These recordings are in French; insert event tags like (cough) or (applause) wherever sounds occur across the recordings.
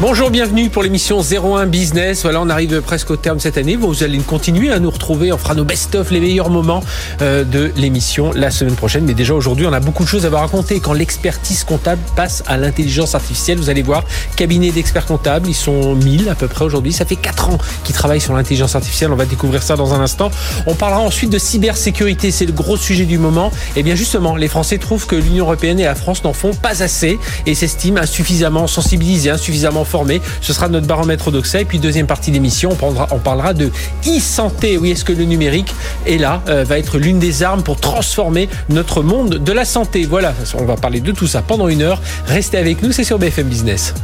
Bonjour, bienvenue pour l'émission 01 Business. Voilà, on arrive presque au terme cette année. Vous allez continuer à nous retrouver. On fera nos best-of, les meilleurs moments euh, de l'émission la semaine prochaine. Mais déjà aujourd'hui, on a beaucoup de choses à vous raconter. Quand l'expertise comptable passe à l'intelligence artificielle, vous allez voir, cabinet d'experts comptables, ils sont 1000 à peu près aujourd'hui. Ça fait 4 ans qu'ils travaillent sur l'intelligence artificielle. On va découvrir ça dans un instant. On parlera ensuite de cybersécurité. C'est le gros sujet du moment. Et eh bien justement, les Français trouvent que l'Union européenne et la France n'en font pas assez et s'estiment insuffisamment sensibilisés, insuffisamment formé. Ce sera notre baromètre d'Oxa. Et puis deuxième partie d'émission, on parlera, on parlera de e-santé. Oui, est-ce que le numérique est là, euh, va être l'une des armes pour transformer notre monde de la santé? Voilà, on va parler de tout ça pendant une heure. Restez avec nous, c'est sur BFM Business.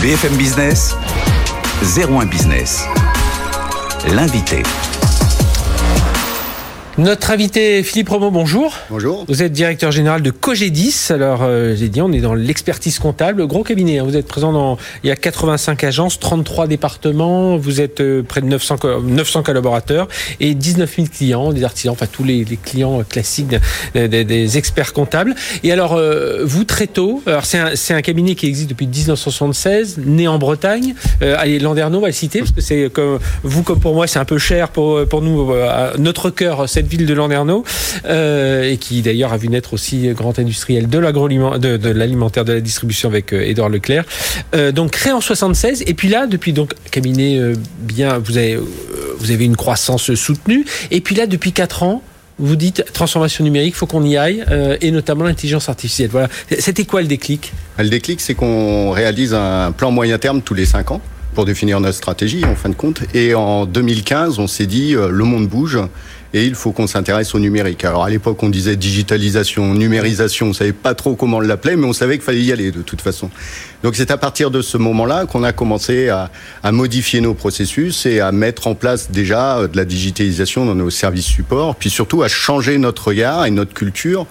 BFM Business, 01 Business. L'invité. Notre invité Philippe Romo, bonjour. Bonjour. Vous êtes directeur général de Cogedis. Alors, euh, j'ai dit, on est dans l'expertise comptable, gros cabinet. Hein. Vous êtes présent dans, il y a 85 agences, 33 départements. Vous êtes euh, près de 900, 900 collaborateurs et 19 000 clients, des artisans, enfin tous les, les clients classiques des, des, des, experts comptables. Et alors, euh, vous très tôt, alors c'est un, un, cabinet qui existe depuis 1976, né en Bretagne. Euh, allez, Landerneau, on va le citer parce que c'est comme vous comme pour moi, c'est un peu cher pour pour nous. notre cœur, ville de Landerneau, euh, et qui d'ailleurs a vu naître aussi grand industriel de l'agroalimentaire, de, l'alimentaire, de la distribution avec euh, Édouard Leclerc. Euh, donc créé en 76, et puis là, depuis donc cabinet bien, vous avez, vous avez une croissance soutenue, et puis là, depuis 4 ans, vous dites transformation numérique, faut qu'on y aille, et notamment l'intelligence artificielle. Voilà. C'était quoi le déclic? Le déclic, c'est qu'on réalise un plan moyen terme tous les 5 ans pour définir notre stratégie, en fin de compte. Et en 2015, on s'est dit, le monde bouge et il faut qu'on s'intéresse au numérique. Alors à l'époque, on disait digitalisation, numérisation, on savait pas trop comment on l'appelait, mais on savait qu'il fallait y aller de toute façon. Donc c'est à partir de ce moment-là qu'on a commencé à, modifier nos processus et à mettre en place déjà euh, de la digitalisation dans nos services supports, puis surtout à changer notre regard et notre culture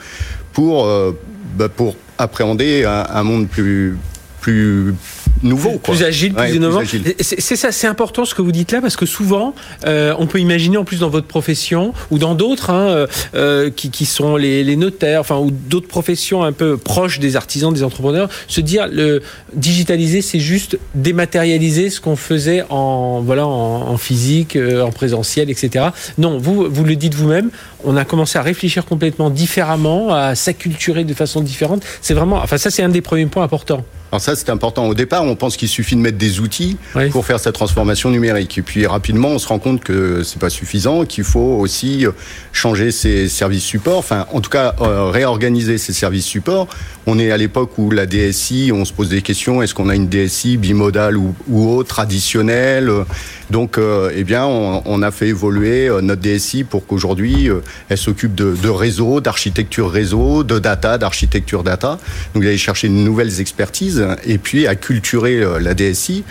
pour, euh, bah pour appréhender un, monde plus nouveau, quoi. plus agile, plus ouais, innovant. C'est ça, c'est important ce que vous dites là parce que souvent, euh, on peut imaginer en plus dans votre profession ou dans d'autres hein, euh, qui, qui, sont les, les, notaires, enfin ou d'autres professions un peu proches des artisans, des entrepreneurs, se dire le digitaliser, c'est juste dématérialiser ce qu'on faisait en voilà en, en physique, euh, en présentiel, etc. Non, vous vous le dites vous-même, on a commencé à réfléchir complètement différemment, à s'acculturer de façon différente. C'est vraiment, enfin ça c'est un des premiers points importants. Alors ça, c'est important. Au départ, on pense qu'il suffit de mettre des outils oui. pour faire sa transformation numérique. Et puis rapidement, on se rend compte que c'est pas suffisant, qu'il faut aussi changer ses services supports. Enfin, en tout cas, euh, réorganiser ses services supports. On est à l'époque où la DSI, on se pose des questions. Est-ce qu'on a une DSI bimodale ou, ou autre, traditionnelle? Donc, euh, eh bien, on, on, a fait évoluer euh, notre DSI pour qu'aujourd'hui, euh, elle s'occupe de, de réseau, d'architecture réseau, de data, d'architecture data. Donc, d'aller chercher de nouvelles expertises et puis à culturer la DSI.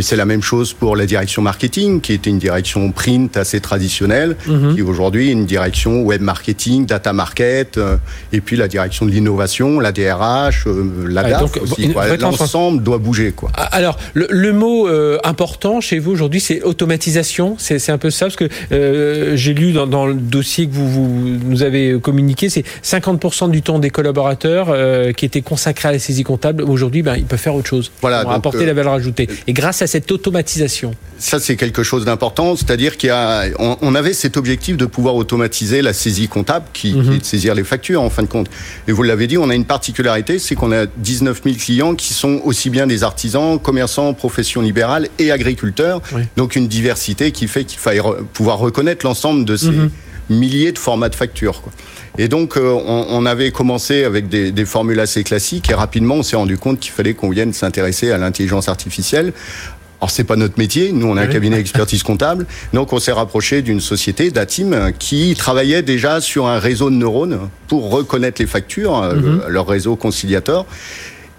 Mais c'est la même chose pour la direction marketing, qui était une direction print assez traditionnelle, -hmm. qui aujourd'hui est une direction web marketing, data market, euh, et puis la direction de l'innovation, la DRH, euh, la DAF aussi. L'ensemble doit bouger. Quoi. Alors, le, le mot euh, important chez vous aujourd'hui, c'est automatisation. C'est un peu ça, parce que euh, j'ai lu dans, dans, le dossier que vous, vous nous avez communiqué, c'est 50% du temps des collaborateurs qui étaient consacrés à la saisie comptable. Aujourd'hui, ben, ils peuvent faire autre chose. Voilà, ils vont apporter la valeur ajoutée. Et grâce à cette automatisation Ça, c'est quelque chose d'important, c'est-à-dire qu'il y a, on, on, avait cet objectif de pouvoir automatiser la saisie comptable, qui, qui est de saisir les factures en fin de compte. Et vous l'avez dit, on a une particularité, c'est qu'on a 19 000 clients qui sont aussi bien des artisans, commerçants, professions libérales et agriculteurs. Oui. Donc une diversité qui fait qu'il faille re pouvoir reconnaître l'ensemble de ces -hmm. milliers de formats de factures. Quoi. Et donc, euh, on, on, avait commencé avec des, des, formules assez classiques et rapidement, on s'est rendu compte qu'il fallait qu'on vienne s'intéresser à l'intelligence artificielle. Alors c'est pas notre métier, nous on a un cabinet d'expertise comptable, donc on s'est rapproché d'une société, Datim, qui travaillait déjà sur un réseau de neurones pour reconnaître les factures, mm -hmm. leur réseau conciliateur.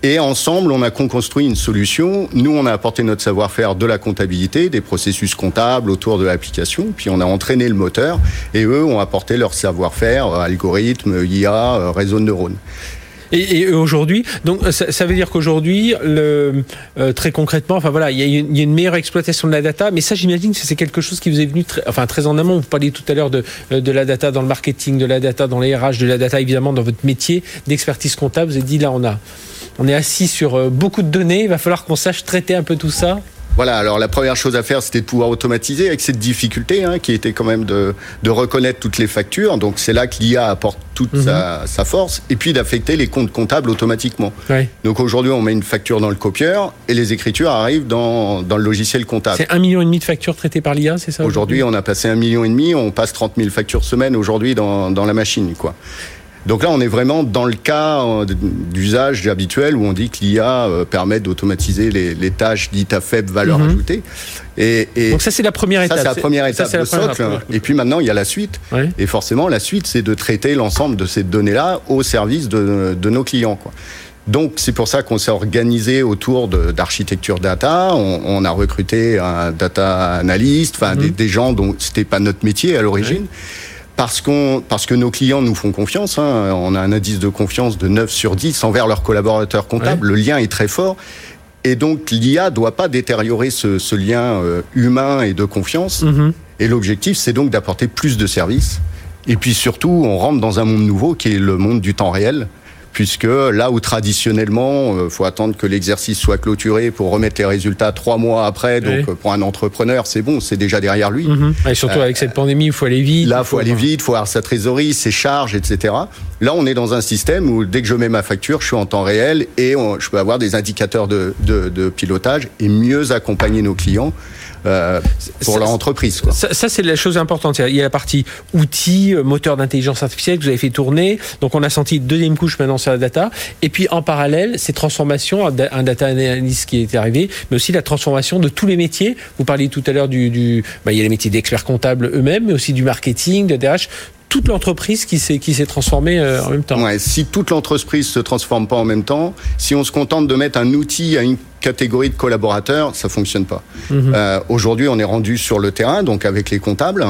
Et ensemble, on a construit une solution. Nous, on a apporté notre savoir-faire de la comptabilité, des processus comptables autour de l'application, puis on a entraîné le moteur, et eux ont apporté leur savoir-faire, algorithme, IA, réseau de neurones. Et, aujourd'hui, donc ça, veut dire qu'aujourd'hui, euh, très concrètement, enfin voilà, il y, a une, meilleure exploitation de la data, mais ça, j'imagine que c'est quelque chose qui vous est venu, très, enfin très en amont. Vous parliez tout à l'heure de, de la data dans le marketing, de la data dans les RH, de la data évidemment dans votre métier d'expertise comptable. Vous avez dit là, on a, on est assis sur euh, beaucoup de données. Il va falloir qu'on sache traiter un peu tout ça. Voilà, alors la première chose à faire, c'était de pouvoir automatiser avec cette difficulté hein, qui était quand même de, de, reconnaître toutes les factures. Donc c'est là que l'IA apporte toute mhm. sa, sa, force. Et puis d'affecter les comptes comptables automatiquement. Donc aujourd'hui, on met une facture dans le copieur et les écritures arrivent dans, dans le logiciel comptable. C'est un million et demi de factures traitées par l'IA, c'est ça Aujourd'hui, on a passé un million et demi. On passe 30 000 factures semaine aujourd'hui dans, dans la machine, quoi. Donc là, on est vraiment dans le cas euh, d'usage habituel où on dit que l'IA euh, permet d'automatiser les, les, tâches dites à faible valeur mm -hmm. ajoutée. Et, et, Donc ça, c'est la première étape. Ça, c'est la première étape ça, de socle. Et puis maintenant, il y a la suite. Oui. Et forcément, la suite, c'est de traiter l'ensemble de ces données-là au service de, de nos clients. Quoi. Donc c'est pour ça qu'on s'est organisé autour d'architecture data. On, on, a recruté un data analyst, enfin -hmm. des, des, gens dont c'était pas notre métier à l'origine. Parce, qu'on, parce que nos clients nous font confiance. Hein. On a un indice de confiance de 9 sur 10 envers leurs collaborateurs comptables. Ouais. Le lien est très fort. Et donc l'IA ne doit pas détériorer ce, ce lien euh, humain et de confiance. Mm -hmm. Et l'objectif, c'est donc d'apporter plus de services. Et puis surtout, on rentre dans un monde nouveau qui est le monde du temps réel puisque là où traditionnellement, il euh, faut attendre que l'exercice soit clôturé pour remettre les résultats trois mois après, donc oui. pour un entrepreneur, c'est bon, c'est déjà derrière lui. Mm -hmm. Et surtout euh, avec cette pandémie, il faut aller vite. Là, il faut, faut aller vite, il faut avoir sa trésorerie, ses charges, etc. Là, on est dans un système où dès que je mets ma facture, je suis en temps réel et on, je peux avoir des indicateurs de, de, de pilotage et mieux accompagner nos clients euh, pour ça, leur entreprise. Quoi. Ça, ça c'est la chose importante. Il y a la partie outils, euh, moteur d'intelligence artificielle que vous avez fait tourner. Donc on a senti deuxième couche maintenant sur la data. Et puis en parallèle, ces transformations, un data analyst qui est arrivé, mais aussi la transformation de tous les métiers. Vous parliez tout à l'heure du, du bah, il y a les métiers d'experts comptables eux-mêmes, mais aussi du marketing, de DRH toute l'entreprise qui s'est qui s'est transformée euh, en même temps. Ouais, si toute l'entreprise se transforme pas en même temps, si on se contente de mettre un outil à une catégorie de collaborateurs, ça fonctionne pas. -hmm. euh, Aujourd'hui, on est rendu sur le terrain, donc avec les comptables,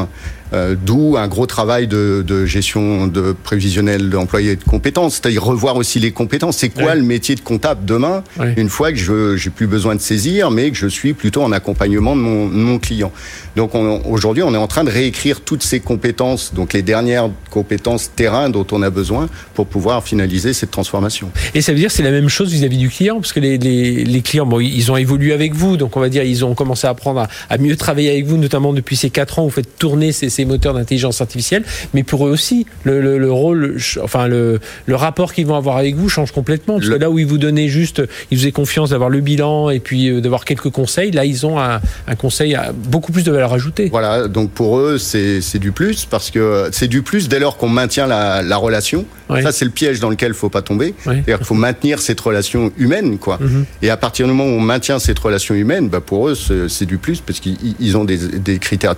euh, d'où un gros travail de, de gestion de prévisionnel d'employés de compétences, c'est-à-dire revoir aussi les compétences. C'est quoi le métier de comptable demain, une fois que je j'ai plus besoin de saisir, mais que je suis plutôt en accompagnement de mon, de mon client. Donc aujourd'hui, on est en train de réécrire toutes ces compétences, donc les dernières compétences terrain dont on a besoin pour pouvoir finaliser cette transformation. Et ça veut dire c'est la même chose vis-à-vis -vis du client, parce que les, les, les clients Bon, ils ont évolué avec vous, donc on va dire ils ont commencé à apprendre à, à mieux travailler avec vous, notamment depuis ces quatre ans. Vous faites tourner ces, ces moteurs d'intelligence artificielle, mais pour eux aussi, le, le, le rôle, enfin le, le rapport qu'ils vont avoir avec vous change complètement. Parce que là où ils vous donnaient juste, ils faisaient confiance d'avoir le bilan et puis euh, d'avoir quelques conseils, là ils ont un, un, conseil à beaucoup plus de valeur ajoutée. Voilà, donc pour eux c'est du plus parce que c'est du plus dès lors qu'on maintient la, la relation. Oui. Ça c'est le piège dans lequel il ne faut pas tomber. Oui. C'est-à-dire qu'il faut maintenir cette relation humaine, quoi. Mm -hmm. Et à partir du moment où on maintient cette relation humaine, bah pour eux, c'est du plus parce qu'ils ont des, des, critères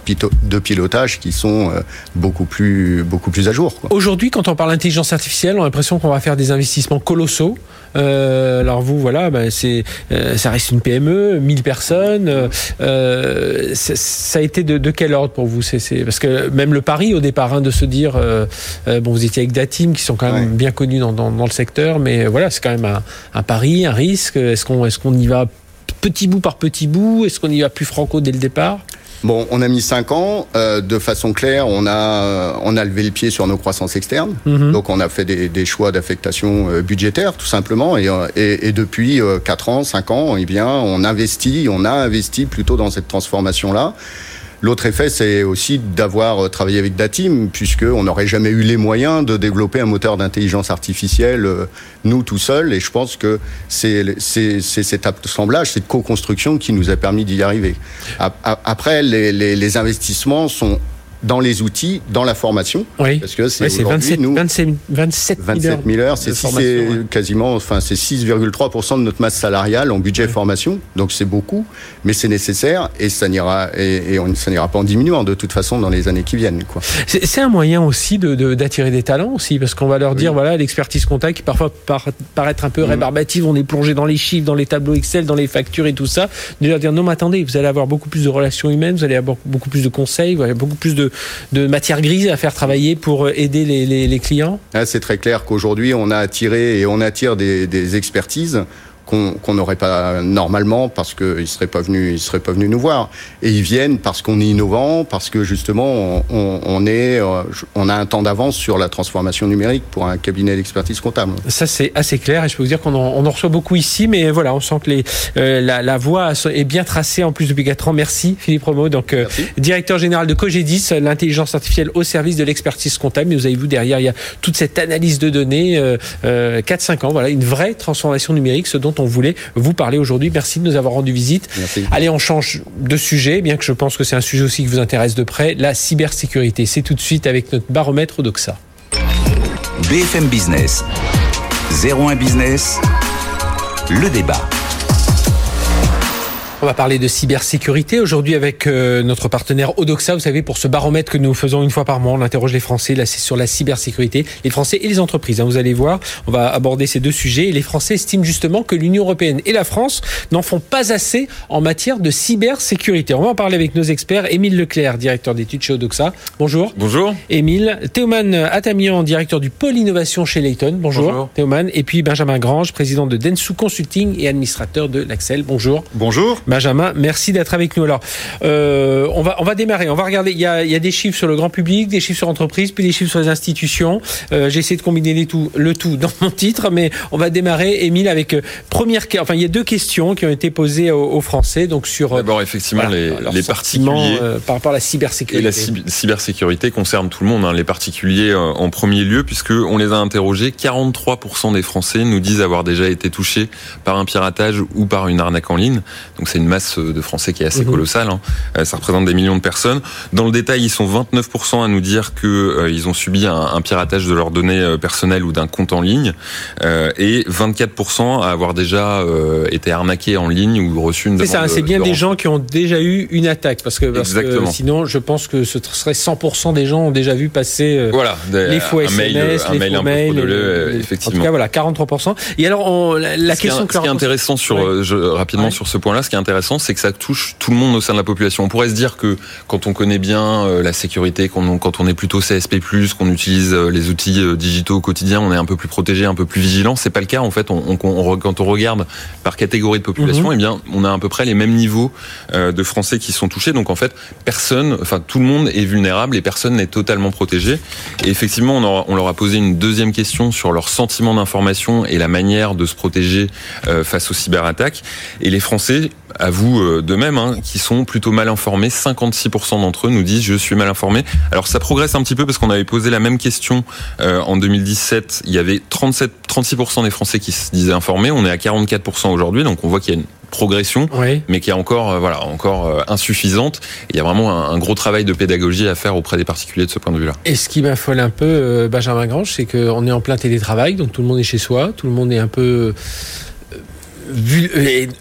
de pilotage qui sont euh, beaucoup plus, beaucoup plus à jour. Aujourd'hui, quand on parle d'intelligence artificielle, on a l'impression qu'on va faire des investissements colossaux. Euh, alors vous, voilà, bah c'est, euh, ça reste une PME, 1000 personnes. Euh, ça a été de, de, quel ordre pour vous c'est, Parce que même le pari au départ, hein, de se dire, bon, vous étiez avec Datim, qui sont quand même ouais. bien connus dans, dans, dans, le secteur, mais voilà, c'est quand même un, un pari, un risque. Est-ce qu'on, est-ce qu'on y va petit bout par petit bout? Est-ce qu'on y va plus franco dès le départ? Bon, on a mis cinq ans. Euh, de façon claire, on a, on a levé le pied sur nos croissances externes. -hmm. Donc, on a fait des, des choix d'affectation euh, budgétaire, tout simplement. Et, euh, et, et depuis euh, quatre ans, cinq ans, eh bien, on investit, on a investi plutôt dans cette transformation-là. L'autre effet, c'est aussi d'avoir travaillé avec Datim, puisqu'on n'aurait jamais eu les moyens de développer un moteur d'intelligence artificielle, euh, nous, tout seuls. Et je pense que c'est cet assemblage, cette co-construction qui nous a permis d'y arriver. Après, les, les, les investissements sont dans les outils, dans la formation. Oui. Parce que c'est oui, 27, nous, 27, 27 000 heures. C'est ouais. quasiment, enfin, c'est 6,3% de notre masse salariale en budget formation. Donc c'est beaucoup, mais c'est nécessaire et ça n'ira et, et on, ça n'ira pas en diminuant de toute façon dans les années qui viennent. C'est un moyen aussi d'attirer de, de, des talents aussi, parce qu'on va leur dire, oui. voilà, l'expertise comptable qui parfois par, paraître un peu mmh. rébarbative, on est plongé dans les chiffres, dans les tableaux Excel, dans les factures et tout ça, de leur dire, non, mais attendez, vous allez avoir beaucoup plus de relations humaines, vous allez avoir beaucoup plus de conseils, vous allez avoir beaucoup plus de, de matière grise à faire travailler pour aider les, clients? Ah, C'est très clair qu'aujourd'hui, on a attiré et on attire des, des expertises qu'on n'aurait pas normalement parce qu'ils ne seraient pas venus, ils seraient pas venus nous voir. Et ils viennent parce qu'on est innovant, parce que justement on, est, euh, on a un temps d'avance sur la transformation numérique pour un cabinet d'expertise comptable. Ça c'est assez clair et je peux vous dire qu'on en, reçoit beaucoup ici, mais voilà, on sent que les, euh, la, la, voie est bien tracée en plus depuis 4 ans. Merci Philippe Romo, donc euh, directeur général de Cogedis, l'intelligence artificielle au service de l'expertise comptable. Mais vous avez vu derrière, il y a toute cette analyse de données, 4-5 ans, voilà, une vraie transformation numérique, ce dont on voulait vous parler aujourd'hui. Merci de nous avoir rendu visite. Allez, on change de sujet, bien que je pense que c'est un sujet aussi qui vous intéresse de près, la cybersécurité. C'est tout de suite avec notre baromètre Odoxa. BFM Business, 01 Business, le débat. On va parler de cybersécurité aujourd'hui avec euh, notre partenaire Odoxa. Vous savez, pour ce baromètre que nous faisons une fois par mois, on interroge les Français. Là, c'est sur la cybersécurité, les Français et les entreprises. Hein. vous allez voir, on va aborder ces deux sujets. Et les Français estiment justement que l'Union européenne et la France n'en font pas assez en matière de cybersécurité. On va en parler avec nos experts. Émile Leclerc, directeur d'études chez Odoxa. Bonjour. Bonjour. Émile. Théoman Atamian, directeur du pôle innovation chez Layton. Bonjour. Bonjour. Théoman. Et puis Benjamin Grange, président de Densu Consulting et administrateur de l'Axel. Bonjour. Bonjour. Benjamin, merci d'être avec nous. Alors, euh, on va on va démarrer. On va regarder. Il y a, il y a des chiffres sur le grand public, des chiffres sur l'entreprise, puis des chiffres sur les institutions. Euh, J'ai essayé de combiner les tout, le tout dans mon titre, mais on va démarrer, Émile, avec euh, première. Enfin, il y a deux questions qui ont été posées aux, Français. Donc sur euh, d'abord effectivement les, les particuliers par rapport à la cybersécurité. Et la cybersécurité concerne tout le monde, hein, les particuliers en premier lieu, puisque on les a interrogés. 43% des Français nous disent avoir déjà été touchés par un piratage ou par une arnaque en ligne. Donc c'est une masse de Français qui est assez mhm. colossal. Hein. Euh, ça représente des millions de personnes. Dans le détail, ils sont 29% à nous dire que euh, ils ont subi un, piratage de leurs données euh, personnelles ou d'un compte en ligne, et 24% à avoir déjà été arnaqués en ligne ou reçu une. C'est ça. C'est bien des gens qui ont déjà eu une attaque, parce que, sinon, je pense que ce serait 100% des gens ont déjà vu passer voilà, les faux SMS, mail, les faux mails, effectivement. En tout cas, voilà, 43%. Et alors, la, question. ce qui est intéressant sur rapidement sur ce point-là, ce qui est intéressant, c'est que ça touche tout le monde au sein de la population. On pourrait se dire que quand on connaît bien euh, la sécurité, quand on, est plutôt CSP+, qu'on utilise euh, les outils euh, digitaux au quotidien, on est un peu plus protégé, un peu plus vigilant. C'est pas le cas en fait. On, on, quand on regarde par catégorie de population, mhm. eh bien, on a à peu près les mêmes niveaux de Français qui sont touchés. Donc en fait, personne, enfin tout le monde est vulnérable et personne n'est totalement protégé. Et effectivement, on, on leur a posé une deuxième question sur leur sentiment d'information et la manière de se protéger face aux cyberattaques. Et les Français avouent de même, hein, qui sont plutôt mal informés. 56% d'entre eux nous disent je suis mal informé. Alors ça progresse un petit peu parce qu'on avait posé la même question euh, en 2017. Il y avait 37, 36% des Français qui se disaient informés. On est à 44% aujourd'hui, donc on voit qu'il y a une progression, mais qui est encore, euh, voilà, encore euh, insuffisante. il y a vraiment un, gros travail de pédagogie à faire auprès des particuliers de ce point de vue-là. Et ce qui m'affole un peu, Benjamin Grange, c'est qu'on est en plein télétravail, donc tout le monde est chez soi, tout le monde est un peu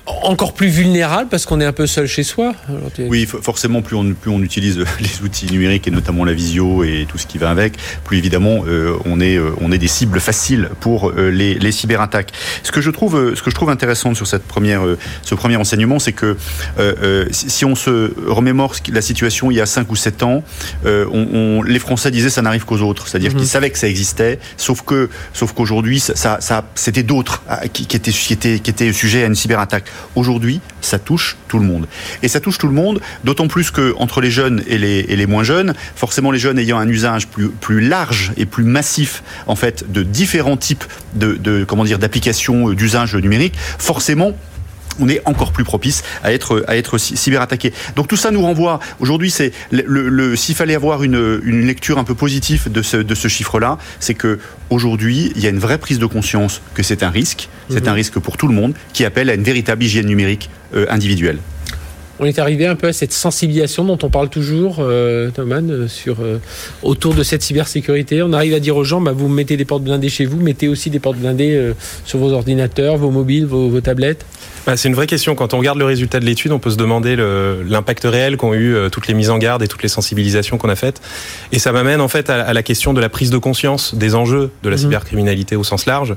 encore plus vulnérable parce qu'on est un peu seul chez soi. Oui, forcément, plus on, plus on utilise (laughs) les outils numériques et notamment la visio et tout ce qui va avec, plus évidemment euh, on, est, euh, on est des cibles faciles pour euh, les, les, cyberattaques. Ce que je trouve, ce que je trouve intéressant sur cette première, ce premier enseignement, c'est que si on se remémore la situation il y a 5 ou 7 ans, on, les Français disaient ça n'arrive qu'aux autres, c'est-à-dire qu'ils mhm. savaient que ça existait, sauf que, sauf qu'aujourd'hui, ça, ça, c'était d'autres ah, qui, qui, étaient, qui étaient, qui étaient sujet à une cyberattaque. Aujourd'hui, ça touche tout le monde. Et ça touche tout le monde, d'autant plus que entre les jeunes et les, moins jeunes, forcément les jeunes ayant un usage plus, large et plus massif en fait de différents types de, d'applications euh, d'usage numérique, forcément on est encore plus propice à être à être cyberattaqué. Donc tout ça nous renvoie aujourd'hui, c'est le, s'il fallait avoir une, une, lecture un peu positive de ce de ce chiffre-là, c'est que aujourd'hui il y a une vraie prise de conscience que c'est un risque, c'est un mhm. risque pour tout le monde, qui appelle à une véritable hygiène numérique euh, individuelle. On est arrivé un peu à cette sensibilisation dont on parle toujours, euh, Thomas, euh, sur, euh, autour de cette cybersécurité. On arrive à dire aux gens, bah, vous mettez des portes blindées chez vous, mettez aussi des portes blindées sur vos ordinateurs, vos mobiles, vos tablettes. Bah, c'est une vraie question. Quand on regarde le résultat de l'étude, on peut se demander l'impact réel qu'ont eu euh, toutes les mises en garde et toutes les sensibilisations qu'on a faites. Et ça m'amène en fait à, la question de la prise de conscience des enjeux de la mhm. cybercriminalité au sens large.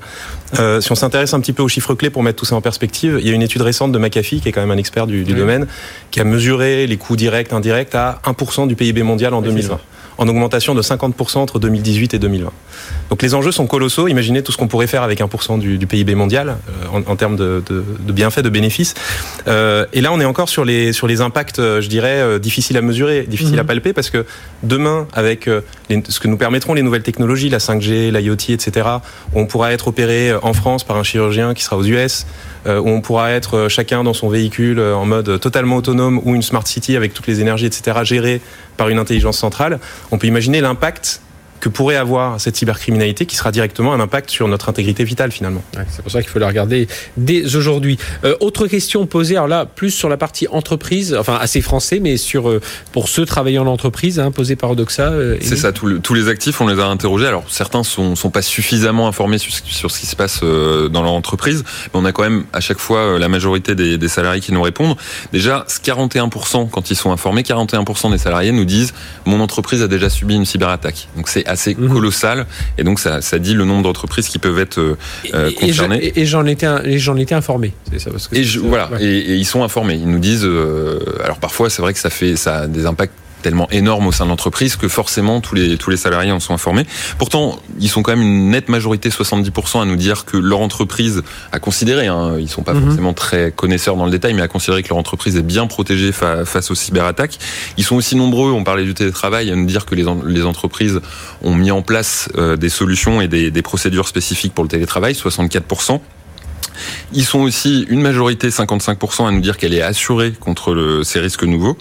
Euh, si on s'intéresse un petit peu aux chiffres clés pour mettre tout ça en perspective, il y a une étude récente de McAfee, qui est quand même un expert du, du domaine, qui a mesuré les coûts directs, indirects à 1% du PIB mondial en 2020 en augmentation de 50% entre 2018 et 2020. Donc les enjeux sont colossaux. Imaginez tout ce qu'on pourrait faire avec 1% du, du, PIB mondial euh, en, en, termes de, de, de, bienfaits, de bénéfices. Euh, et là, on est encore sur les, sur les impacts, euh, je dirais, euh, difficiles à mesurer, difficiles mmh. à palper, parce que demain, avec les, ce que nous permettront les nouvelles technologies, la 5G, l'IoT, etc., on pourra être opéré en France par un chirurgien qui sera aux US, où on pourra être chacun dans son véhicule en mode totalement autonome ou une smart city avec toutes les énergies, etc., gérée par une intelligence centrale, on peut imaginer l'impact que pourrait avoir cette cybercriminalité qui sera directement un impact sur notre intégrité vitale finalement. Ouais, c'est pour ça qu'il faut la regarder dès aujourd'hui. Euh, autre question posée, alors là, plus sur la partie entreprise, enfin assez français, mais sur euh, pour ceux travaillant en entreprise, hein, posée par Odoxa. Euh, c'est ça, tous, le, tous les actifs, on les a interrogés. Alors certains sont, sont pas suffisamment informés sur, sur ce qui se passe euh, dans leur entreprise, mais on a quand même à chaque fois euh, la majorité des, des salariés qui nous répondent. Déjà, 41% quand ils sont informés, 41% des salariés nous disent mon entreprise a déjà subi une cyberattaque. Donc c'est assez mmh. colossal et donc ça, ça, dit le nombre d'entreprises qui peuvent être euh, concernées. Et, j'en étais, j'en étais informé. C'est ça parce que et je, voilà, ouais. et, et, ils sont informés. Ils nous disent, euh, alors parfois c'est vrai que ça fait ça a des impacts tellement énorme au sein de l'entreprise que forcément tous les, tous les salariés en sont informés. Pourtant, ils sont quand même une nette majorité, 70%, à nous dire que leur entreprise a considéré, hein, ils sont pas mmh. forcément très connaisseurs dans le détail, mais a considéré que leur entreprise est bien protégée fa face aux cyberattaques. Ils sont aussi nombreux, on parlait du télétravail, à nous dire que les, en les entreprises ont mis en place euh, des solutions et des, des procédures spécifiques pour le télétravail, 64%. Ils sont aussi une majorité, 55%, à nous dire qu'elle est assurée contre le, ces risques nouveaux.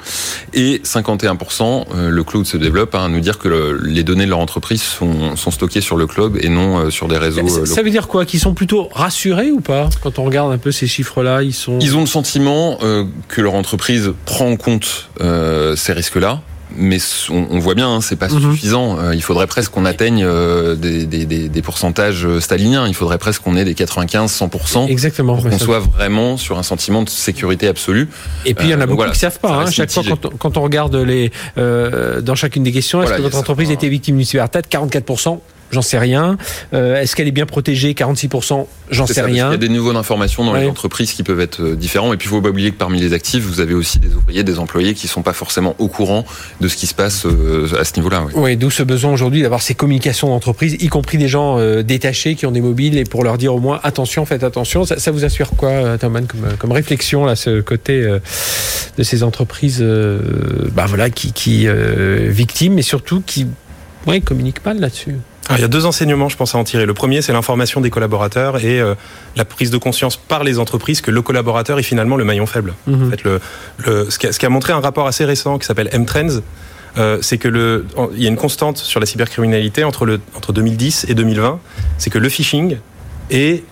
Et 51%, euh, le cloud se développe, hein, à nous dire que le, les données de leur entreprise sont, sont, stockées sur le cloud et non euh, sur des réseaux. Ça, ça veut dire quoi Qu'ils sont plutôt rassurés ou pas Quand on regarde un peu ces chiffres-là, ils sont. Ils ont le sentiment euh, que leur entreprise prend en compte euh, ces risques-là mais on, on, voit bien, hein, c'est pas mm -hmm. suffisant. Euh, il faudrait presque qu'on atteigne euh, des, des, des, des, pourcentages staliniens. Il faudrait presque qu'on ait des 95-100%. Exactement. Pour qu'on soit vraiment sur un sentiment de sécurité absolue. Et puis il y en a beaucoup voilà, qui savent pas. Hein, chaque fois, quand on, quand on, regarde les euh, dans chacune des questions, est-ce voilà, que votre entreprise était victime d'une cyberattaque? 44% j'en sais rien. Euh, Est-ce qu'elle est bien protégée 46%, j'en sais ça, rien. Il y a des niveaux d'information dans ouais. les entreprises qui peuvent être euh, différents. Et puis, il ne faut pas oublier que parmi les actifs, vous avez aussi des ouvriers, des employés qui ne sont pas forcément au courant de ce qui se passe euh, à ce niveau-là. Oui, ouais, d'où ce besoin aujourd'hui d'avoir ces communications d'entreprise, y compris des gens détachés qui ont des mobiles, et pour leur dire au moins attention, faites attention. Ça, ça vous assure quoi, Thomas, comme, comme, réflexion, là, ce côté euh, de ces entreprises bah, voilà, qui, qui victimes, mais surtout qui ouais, communiquent mal là-dessus? Alors, il y a deux enseignements, je pense, à en tirer. Le premier, c'est l'information des collaborateurs et euh, la prise de conscience par les entreprises que le collaborateur est finalement le maillon faible. -hmm. En fait, le, le, ce, qui a, ce, qui a, montré un rapport assez récent qui s'appelle M-Trends, euh, c'est que le, il y a une constante sur la cybercriminalité entre, le, entre 2010 et 2020, c'est que le phishing est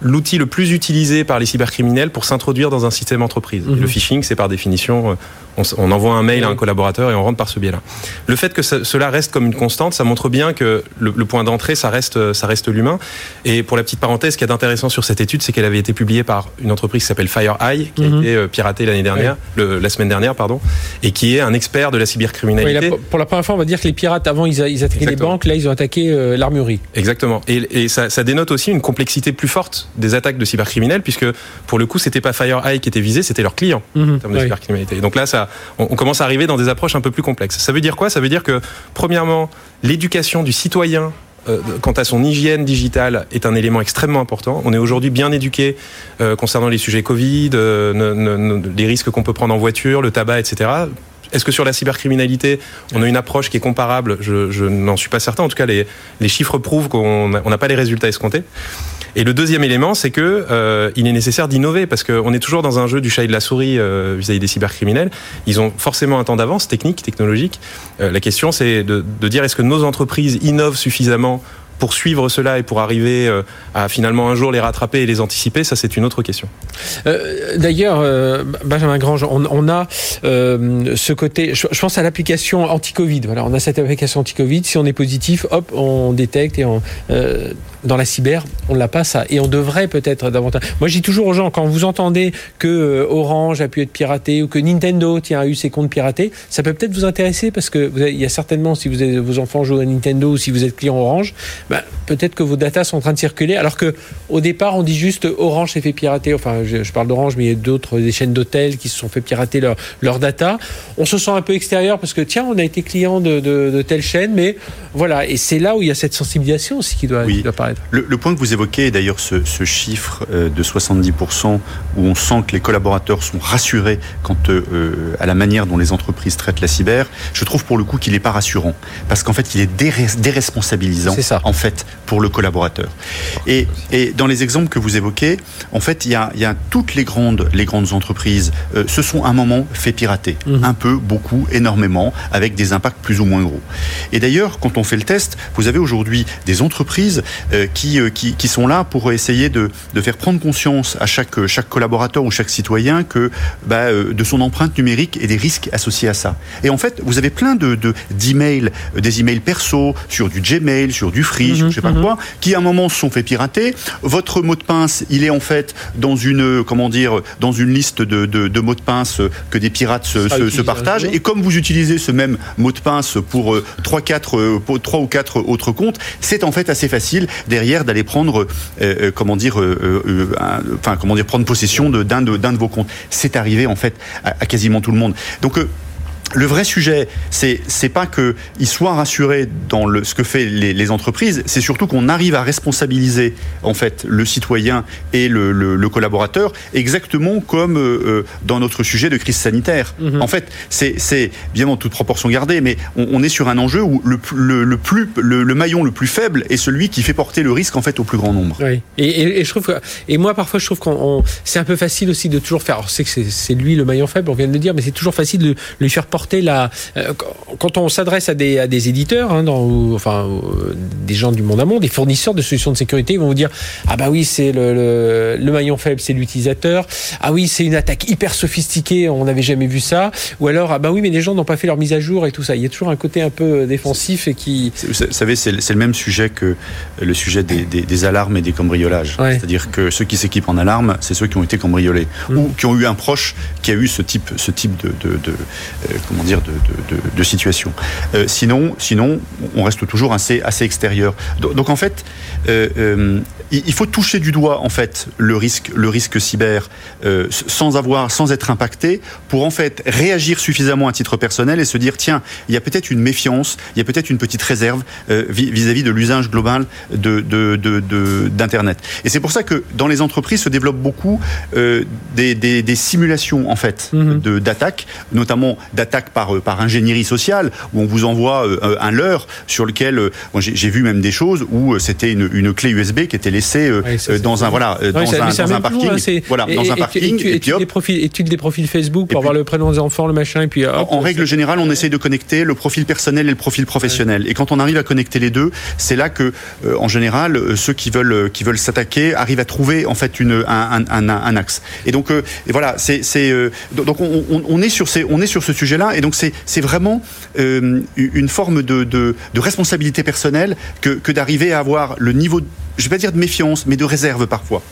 l'outil le plus utilisé par les cybercriminels pour s'introduire dans un système entreprise. Le phishing, c'est par définition, on, on, envoie un mail à un collaborateur et on rentre par ce biais-là. Le fait que ça, cela reste comme une constante, ça montre bien que le, le point d'entrée, ça reste, ça reste l'humain. Et pour la petite parenthèse, ce qui est intéressant sur cette étude, c'est qu'elle avait été publiée par une entreprise qui s'appelle FireEye, qui mm -hmm. a été piratée l'année dernière, le, la semaine dernière, pardon, et qui est un expert de la cybercriminalité. Oui, là, pour la première fois, on va dire que les pirates, avant, ils, ils attaquaient Exactement. les banques, là, ils ont attaqué euh, l'armurerie. Exactement. Et, et ça, ça dénote aussi une complexité plus forte des attaques de cybercriminalité criminels, puisque pour le coup, c'était pas FireEye qui était visé, c'était leurs clients mmh, en termes de oui. cybercriminalité. Donc là, ça, on, commence à arriver dans des approches un peu plus complexes. Ça veut dire quoi? Ça veut dire que, premièrement, l'éducation du citoyen euh, quant à son hygiène digitale est un élément extrêmement important. On est aujourd'hui bien éduqué euh, concernant les sujets Covid, euh, les risques qu'on peut prendre en voiture, le tabac, etc. Est-ce que sur la cybercriminalité, on a une approche qui est comparable? Je, n'en suis pas certain. En tout cas, les chiffres prouvent qu'on n'a pas les résultats escomptés. Et le deuxième élément, c'est que euh, il est nécessaire d'innover parce qu'on est toujours dans un jeu du chat et de la souris euh, vis-à-vis -vis des cybercriminels. Ils ont forcément un temps d'avance technique, technologique. Euh, la question, c'est de, dire est-ce que nos entreprises innovent suffisamment pour suivre cela et pour arriver à finalement un jour les rattraper et les anticiper, ça c'est une autre question. D'ailleurs, Benjamin Grange, on, a ce côté, je, je pense à l'application anti-Covid. Voilà, on a cette application anti-Covid. Si on est positif, hop, on détecte et on dans la cyber, on l'a pas ça. Et on devrait peut-être davantage. Moi, je dis toujours aux gens, quand vous entendez que euh, Orange a pu être piraté ou que Nintendo tiens, a eu ses comptes piratés, ça peut peut-être vous intéresser parce que vous il y a certainement, si vous avez, vos enfants jouent à Nintendo ou si vous êtes client Orange, ben, peut-être que vos datas sont en train de circuler. Alors que au départ, on dit juste Orange s'est fait pirater. Enfin, je, parle d'Orange, mais il y a d'autres, des chaînes d'hôtels qui se sont fait pirater leur, leur data. On se sent un peu extérieur parce que tiens, on a été client de, de, de telle chaîne, mais voilà. Et c'est là où il y a cette sensibilisation aussi qui doit, qui doit apparaître. Le, le, point que vous évoquez, d'ailleurs, ce, ce, chiffre euh, de 70% où on sent que les collaborateurs sont rassurés quant euh, à la manière dont les entreprises traitent la cyber, je trouve pour le coup qu'il n'est pas rassurant parce qu'en fait, il est déresponsabilisant ça. en fait pour le collaborateur. Et, et, dans les exemples que vous évoquez, en fait, il y a, il y a toutes les grandes, les grandes entreprises euh, se sont un moment fait pirater, mmh. un peu, beaucoup, énormément, avec des impacts plus ou moins gros. Et d'ailleurs, quand on fait le test, vous avez aujourd'hui des entreprises euh, qui, euh, qui, qui, sont là pour essayer de, de, faire prendre conscience à chaque, chaque collaborateur ou chaque citoyen que bah, euh, de son empreinte numérique et des risques associés à ça. Et en fait, vous avez plein de d'emails, de, des emails perso sur du Gmail, sur du Free, mmh, sur je sais pas mmh. quoi, qui à un moment se sont fait pirater. Votre mot de pince, il est en fait dans une comment dire dans une liste de, de, de mots de pince que des pirates se, se, se partagent. Et comme vous utilisez ce même mot de pince pour trois quatre trois ou quatre autres comptes, c'est en fait assez facile derrière d'aller prendre, euh, comment dire, euh, euh, enfin comment dire, prendre possession d'un de, d'un de, vos comptes. C'est arrivé en fait à, à, quasiment tout le monde. Donc le vrai sujet, c'est c'est pas que ils soient rassurés dans le, ce que fait les, les entreprises, c'est surtout qu'on arrive à responsabiliser en fait le citoyen et le, le, le collaborateur, exactement comme euh, dans notre sujet de crise sanitaire. -hmm. En fait, c'est c'est bien en toute proportion gardée, mais on, on est sur un enjeu où le, le, le plus le, le, maillon le plus faible est celui qui fait porter le risque en fait au plus grand nombre. Oui. Et, et, et je trouve que, et moi parfois je trouve qu'on c'est un peu facile aussi de toujours faire. Alors c'est que c'est lui le maillon faible, on vient de le dire, mais c'est toujours facile de lui faire porter la. Euh, quand on s'adresse à des, à des éditeurs, hein, dans, ou, enfin, euh, des gens du monde à monde, des fournisseurs de solutions de sécurité, ils vont vous dire Ah bah oui, c'est le, le, le, maillon faible, c'est l'utilisateur. Ah oui, c'est une attaque hyper sophistiquée, on n'avait jamais vu ça. Ou alors Ah bah oui, mais les gens n'ont pas fait leur mise à jour et tout ça. Il y a toujours un côté un peu défensif et qui. Vous savez, c'est le même sujet que le sujet des, des, des alarmes et des cambriolages. Ouais. C'est-à-dire que ceux qui s'équipent en alarme, c'est ceux qui ont été cambriolés mmh. ou qui ont eu un proche qui a eu ce type, ce type de, de, de euh, comment dire, de, de, de, situation. Euh, sinon, sinon, on reste toujours assez, assez extérieur. Donc, donc en fait, euh, euh, il faut toucher du doigt en fait le risque, le risque cyber sans avoir, sans être impacté, pour en fait réagir suffisamment à titre personnel et se dire tiens, il y a peut-être une méfiance, il y a peut-être une petite réserve vis-à-vis de l'usage global de, de, de, d'internet. Et c'est pour ça que dans les entreprises se développent beaucoup des, des, des, simulations en fait mm-hmm. de d'attaques, notamment d'attaques par par ingénierie sociale où on vous envoie euh, un leurre sur lequel bon, j'ai vu même des choses où c'était une, une clé USB qui était laissé euh, oui, ça, dans un voilà dans, un, parking. voilà et, dans un parking et, puis, des profils des profils Facebook pour voir le prénom des enfants le machin et puis hop, en, règle générale on essaye de connecter le profil personnel et le profil professionnel. Et quand on arrive à connecter les deux c'est là que euh, en général euh, ceux qui veulent euh, qui veulent s'attaquer arrivent à trouver en fait une un, un, un, un axe. Et donc euh, et voilà c'est c'est donc on, on, on, est sur ces on est sur ce sujet là et donc c'est vraiment une forme de, de, responsabilité personnelle que, d'arriver à avoir le niveau je vais pas dire de méfiance, mais de réserve parfois.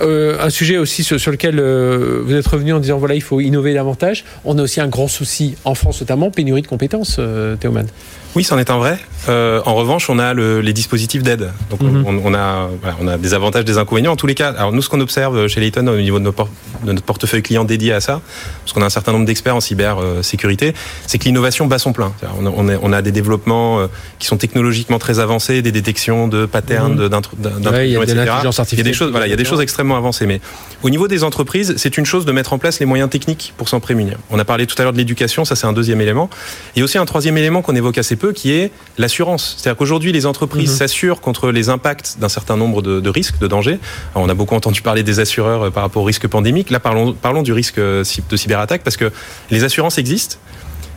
Euh, un sujet aussi sur, lequel euh, vous êtes revenu en disant voilà il faut innover davantage. On a aussi un grand souci en France notamment pénurie de compétences, euh, Théoman. Oui, c'en est un vrai. Euh, en revanche, on a le, les dispositifs d'aide. Donc, mm -hmm. on, on, a, voilà, on a des avantages, des inconvénients. En tous les cas, alors nous, ce qu'on observe chez Layton au niveau de, nos por de notre portefeuille client dédié à ça, parce qu'on a un certain nombre d'experts en cybersécurité, c'est que l'innovation bat son plein. On a, on, a, on a, des développements euh, qui sont technologiquement très avancés, des détections de patterns, mm -hmm. d'intrusions, ouais, etc. Il y a des choses, voilà, il y a des choses extrêmement avancées. Mais au niveau des entreprises, c'est une chose de mettre en place les moyens techniques pour s'en prémunir. On a parlé tout à l'heure de l'éducation, ça c'est un deuxième élément. Il y a aussi un troisième élément qu'on évoque assez peu, qui est l'assurance. C'est-à-dire qu'aujourd'hui, les entreprises mmh. s'assurent contre les impacts d'un certain nombre de, de, risques, de dangers. Alors, on a beaucoup entendu parler des assureurs euh, par rapport au risque pandémique. Là, parlons, parlons du risque euh, de cyberattaque parce que les assurances existent.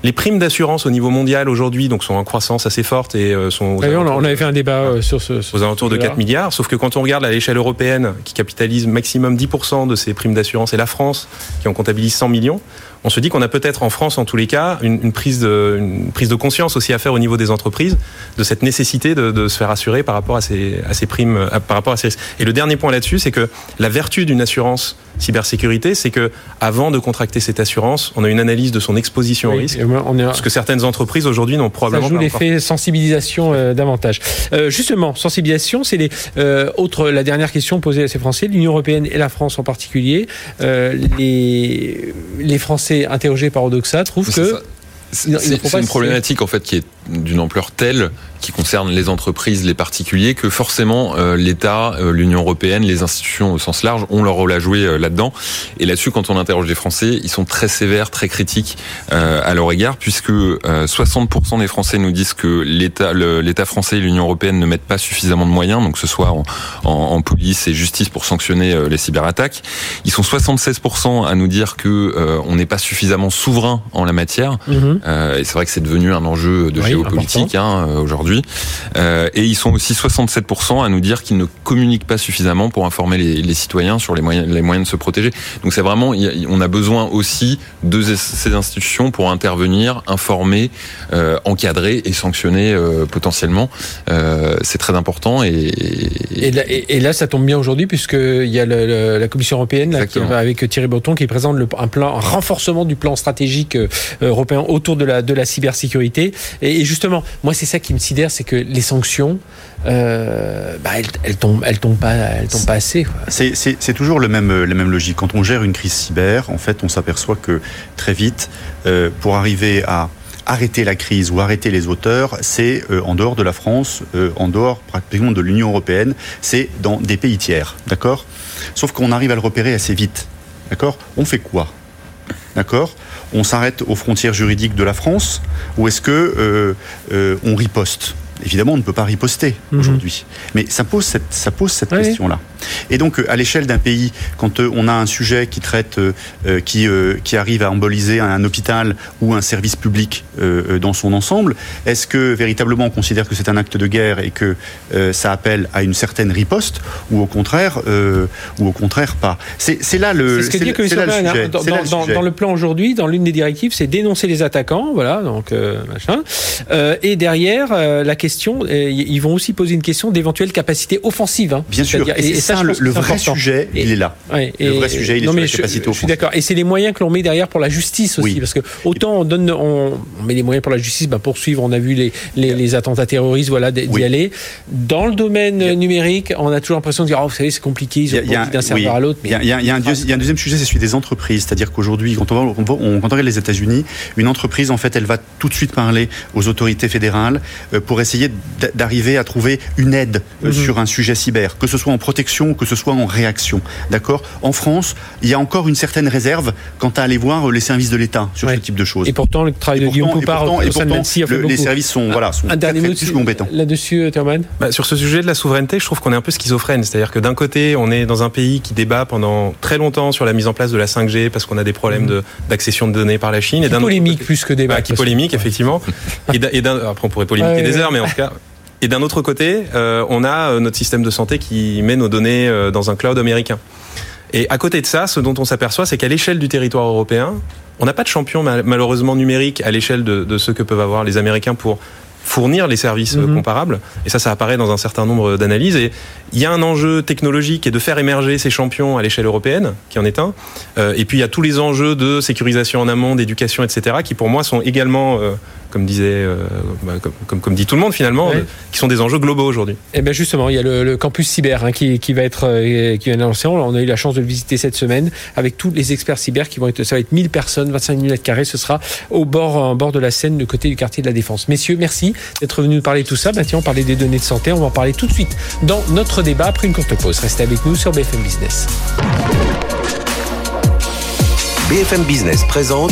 Les primes d'assurance au niveau mondial aujourd'hui donc sont en croissance assez forte et euh, sont. Aux on, on avait fait un débat sur ce. Sur aux alentours de 4 milliards. Sauf que quand on regarde à l'échelle européenne, qui capitalise maximum 10% de ces primes d'assurance, et la France, qui en comptabilise 100 millions, on se dit qu'on a peut-être en France, en tous les cas, une, prise de, conscience aussi à faire au niveau des entreprises de cette nécessité de, se faire assurer par rapport à ces, à ces primes, par rapport à ces. Et le dernier point là-dessus, c'est que la vertu d'une assurance cybersécurité, c'est que avant de contracter cette assurance, on a une analyse de son exposition au risque. On. Parce que certaines entreprises aujourd'hui n'ont probablement ça joue l'effet sensibilisation euh, davantage. Euh, justement, sensibilisation, c'est les euh, autres. La dernière question posée à ces Français, l'Union européenne et la France en particulier, euh, les les Français interrogés par Odoxa trouvent que c'est une problématique en fait qui est d'une ampleur telle qui concerne les entreprises, les particuliers, que forcément euh, l'État, euh, l'Union européenne, les institutions au sens large ont leur rôle à jouer euh, là-dedans. Et là-dessus, quand on interroge les Français, ils sont très sévères, très critiques à leur égard, puisque 60% des Français nous disent que l'État, l'État français et l'Union européenne ne mettent pas suffisamment de moyens, donc que ce soit en, en, police et justice pour sanctionner les cyberattaques. Ils sont 76% à nous dire que on n'est pas suffisamment souverain en la matière. Mhm. et c'est vrai que c'est devenu un enjeu de géopolitique hein, aujourd'hui. Euh, et ils sont aussi 67% à nous dire qu'ils ne communiquent pas suffisamment pour informer les, les, citoyens sur les moyens, les moyens de se protéger. Donc c'est vraiment, on a besoin aussi de ces institutions pour intervenir, informer, euh, encadrer et sanctionner euh, potentiellement. C'est très important. Et, et, là, et, là, ça tombe bien aujourd'hui puisqu'il y a le, la Commission européenne là, qui, avec Thierry Breton qui présente le, un plan, un renforcement du plan stratégique européen autour de la, de la cybersécurité. Et, et justement, moi, c'est ça qui me sidère, c'est que les sanctions, euh, bah, elles, tombent, elles tombent pas, elles tombent pas assez. C'est toujours le même, la même logique. Quand on gère une crise cyber, en fait, on s'aperçoit que très vite, euh, pour arriver à arrêter la crise ou arrêter les auteurs, c'est euh, en dehors de la France, euh, en dehors pratiquement de l'Union européenne, c'est dans des pays tiers, d'accord? Sauf qu'on arrive à le repérer assez vite, d'accord? On fait quoi? D'accord? On s'arrête aux frontières juridiques de la France ou est-ce que euh, euh, on riposte? Évidemment, on ne peut pas riposter mhm. aujourd'hui. Mais ça pose cette, ça pose cette question-là. Et donc, euh, à l'échelle d'un pays, quand euh, on a un sujet qui traite, euh, qui, qui arrive à emboliser un hôpital ou un service public dans son ensemble, est-ce que véritablement on considère que c'est un acte de guerre et que ça appelle à une certaine riposte, ou au contraire, ou au contraire pas? C'est là le. C'est ce que dit que sujet. Dans, dans, dans, le plan aujourd'hui, dans l'une des directives, c'est dénoncer les attaquants, voilà, donc machin. et derrière, la question, ils vont aussi poser une question d'éventuelle capacité offensive. Hein. Bien sûr. Et, ça, le, vrai sujet, il est là. le vrai sujet, il est sur la capacité je, je suis d'accord. Et c'est les moyens que l'on met derrière pour la justice aussi, parce que autant on donne, on, met les moyens pour la justice, bah, poursuivre. On a vu les, les, les attentats terroristes, voilà, d'y aller. Dans le domaine numérique, on a toujours l'impression de dire, oh, vous savez, c'est compliqué, ils ont d'un serveur à l'autre. Il y, a un deuxième sujet, c'est celui des entreprises, c'est-à-dire qu'aujourd'hui, quand on, quand on regarde les États-Unis, une entreprise, en fait, elle va tout de suite parler aux autorités fédérales euh, pour essayer d'arriver à trouver une aide euh, mhm. sur un sujet cyber, que ce soit en protection, que ce soit en réaction. D'accord? En France, il y a encore une certaine réserve quant à aller voir les services de l'État sur ce type de choses. Et pourtant, le travail de Guillaume Poupard, et pourtant, les services sont, voilà, sont un dernier très, plus compétents. Là-dessus, euh, Therman bah, Sur ce sujet de la souveraineté, je trouve qu'on est un peu schizophrène. C'est-à-dire que d'un côté, on est dans un pays qui débat pendant très longtemps sur la mise en place de la 5G parce qu'on a des problèmes mmh. d'accession de, données par la Chine. Qui et polémique plus que débat. Bah, qui polémique, effectivement. (laughs) et, après, on pourrait polémiquer des heures, mais en tout cas, et d'un autre côté, euh, on a euh, notre système de santé qui met nos données euh, dans un cloud américain. Et à côté de ça, ce dont on s'aperçoit, c'est qu'à l'échelle du territoire européen, on n'a pas de champion malheureusement numérique à l'échelle de, de ce que peuvent avoir les Américains pour fournir les services mhm. comparables. Et ça, ça apparaît dans un certain nombre d'analyses. Et il y a un enjeu technologique et de faire émerger ces champions à l'échelle européenne, qui en est un. et puis il y a tous les enjeux de sécurisation en amont, d'éducation, etc., qui pour moi sont également comme disait, euh, bah, comme, comme, dit tout le monde finalement, qui sont des enjeux globaux aujourd'hui. Et eh bien justement, il y a le, campus cyber hein, qui, qui, va être euh, qui va être lancé. On a eu la chance de le visiter cette semaine avec tous les experts cyber qui vont être. Ça va être 1000 personnes, 25 000 mètres carrés. Ce sera au bord, en bord de la Seine, du côté du quartier de la Défense. Messieurs, merci d'être venus nous parler de tout ça. Maintenant, on parlait des données de santé. On va en parler tout de suite dans notre débat après une courte pause. Restez avec nous sur BFM Business. BFM Business présente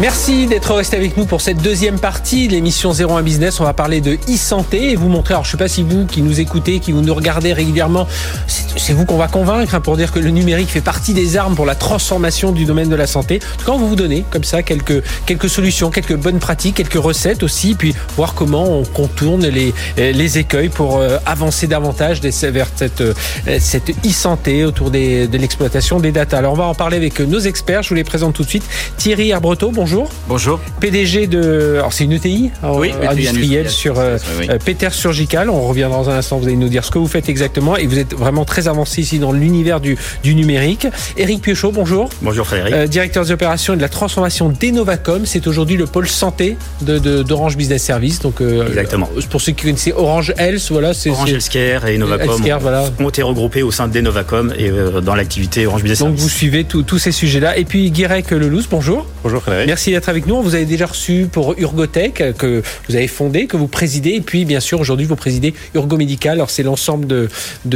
Merci d'être resté avec nous pour cette deuxième partie de l'émission 01 Business. On va parler de e-santé et vous montrer, alors je sais pas si vous qui nous écoutez, qui vous nous regardez régulièrement, c'est vous qu'on va convaincre hein, pour dire que le numérique fait partie des armes pour la transformation du domaine de la santé. On va vous donner comme ça quelques, quelques solutions, quelques bonnes pratiques, quelques recettes aussi, puis voir comment on contourne les, les écueils pour euh, avancer davantage vers cette, euh, cette e-santé autour de l'exploitation des data. Alors on va en parler avec nos experts. Je vous les présente tout de suite. Thierry Arbreto, bonjour. Bonjour. PDG de. Alors, c'est une ETI oui, industrielle sur euh, euh, Peter Surgical. On revient dans un instant. Vous allez nous dire ce que vous faites exactement. Et vous êtes vraiment très avancé ici dans l'univers du, du numérique. Eric Piochot, bonjour. Bonjour Frédéric. Euh, directeur des opérations et de la transformation d'Enovacom. C'est aujourd'hui le pôle santé d'Orange de, Business Service. Donc, exactement. Pour ceux qui connaissent Orange Health, voilà. c'est Orange Healthcare et Enovacom voilà. ont été regroupés au sein d'Enovacom et dans l'activité Orange Business Service. Donc, vous suivez tous ces sujets-là. Et puis, Guirec Lelouch, bonjour. Bonjour Frédéric. Merci d'être avec nous. On vous avez déjà reçu pour Urgotech, que vous avez fondé, que vous présidez. Et puis, bien sûr, aujourd'hui, vous présidez Urgo Médical. Alors, c'est l'ensemble de,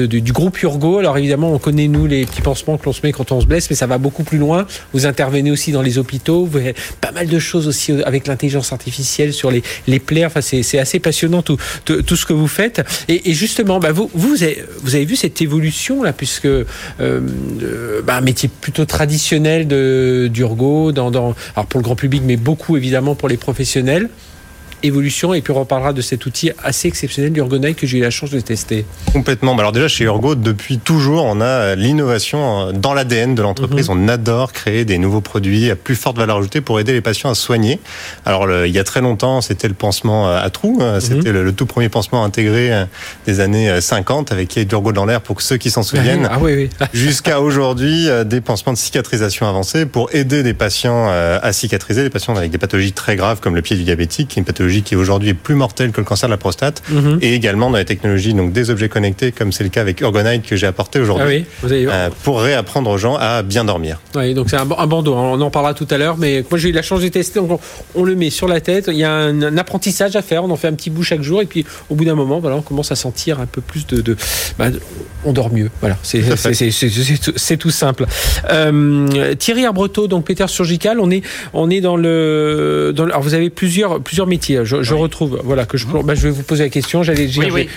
du groupe Urgo. Alors, évidemment, on connaît, nous, les petits pansements que l'on se met quand on se blesse, mais ça va beaucoup plus loin. Vous intervenez aussi dans les hôpitaux. Vous avez pas mal de choses aussi avec l'intelligence artificielle sur les, les plaies. Enfin, c'est assez passionnant tout, tout, ce que vous faites. Et, et justement, bah, vous, vous, avez, vous avez vu cette évolution, là, puisque euh, bah, un métier plutôt traditionnel d'Urgo, dans, dans, alors pour le grand public, mais beaucoup évidemment pour les professionnels évolution et puis on reparlera de cet outil assez exceptionnel d'Urgonite que j'ai eu la chance de tester. Complètement. Bah, alors déjà chez Urgo, depuis toujours, on a l'innovation dans l'ADN de l'entreprise. Mhm. On adore créer des nouveaux produits à plus forte valeur ajoutée pour aider les patients à soigner. Alors il y a très longtemps, c'était le pansement à trous. Hein. Mhm. C'était le, tout premier pansement intégré euh, des années 50 euh, avec Urgo dans l'air pour ceux qui s'en souviennent. Ah, oui, oui. Jusqu'à aujourd'hui, euh, des pansements de cicatrisation avancés pour aider des patients à cicatriser, des patients avec des pathologies très graves comme le pied du diabétique, qui est une pathologie qui aujourd'hui est plus mortelle que le cancer de la prostate, mhm. et également dans les technologies donc des objets connectés, comme c'est le cas avec Urgonite que j'ai apporté aujourd'hui, ah euh, pour réapprendre aux gens à bien dormir. Oui, donc c'est un, bandeau. Hein. On en parlera tout à l'heure, mais moi j'ai eu la chance de tester. Donc on, le met sur la tête. Il y a un, apprentissage à faire. On en fait un petit bout chaque jour, et puis au bout d'un moment, voilà, on commence à sentir un peu plus de, bah, on dort mieux. Voilà, c'est tout simple. Euh, Thierry Arbreto, donc Peter Surgical, on est on est dans le, dans alors vous avez plusieurs plusieurs métiers je, retrouve, voilà, que je, mhm. bah, je vais vous poser la question. J'allais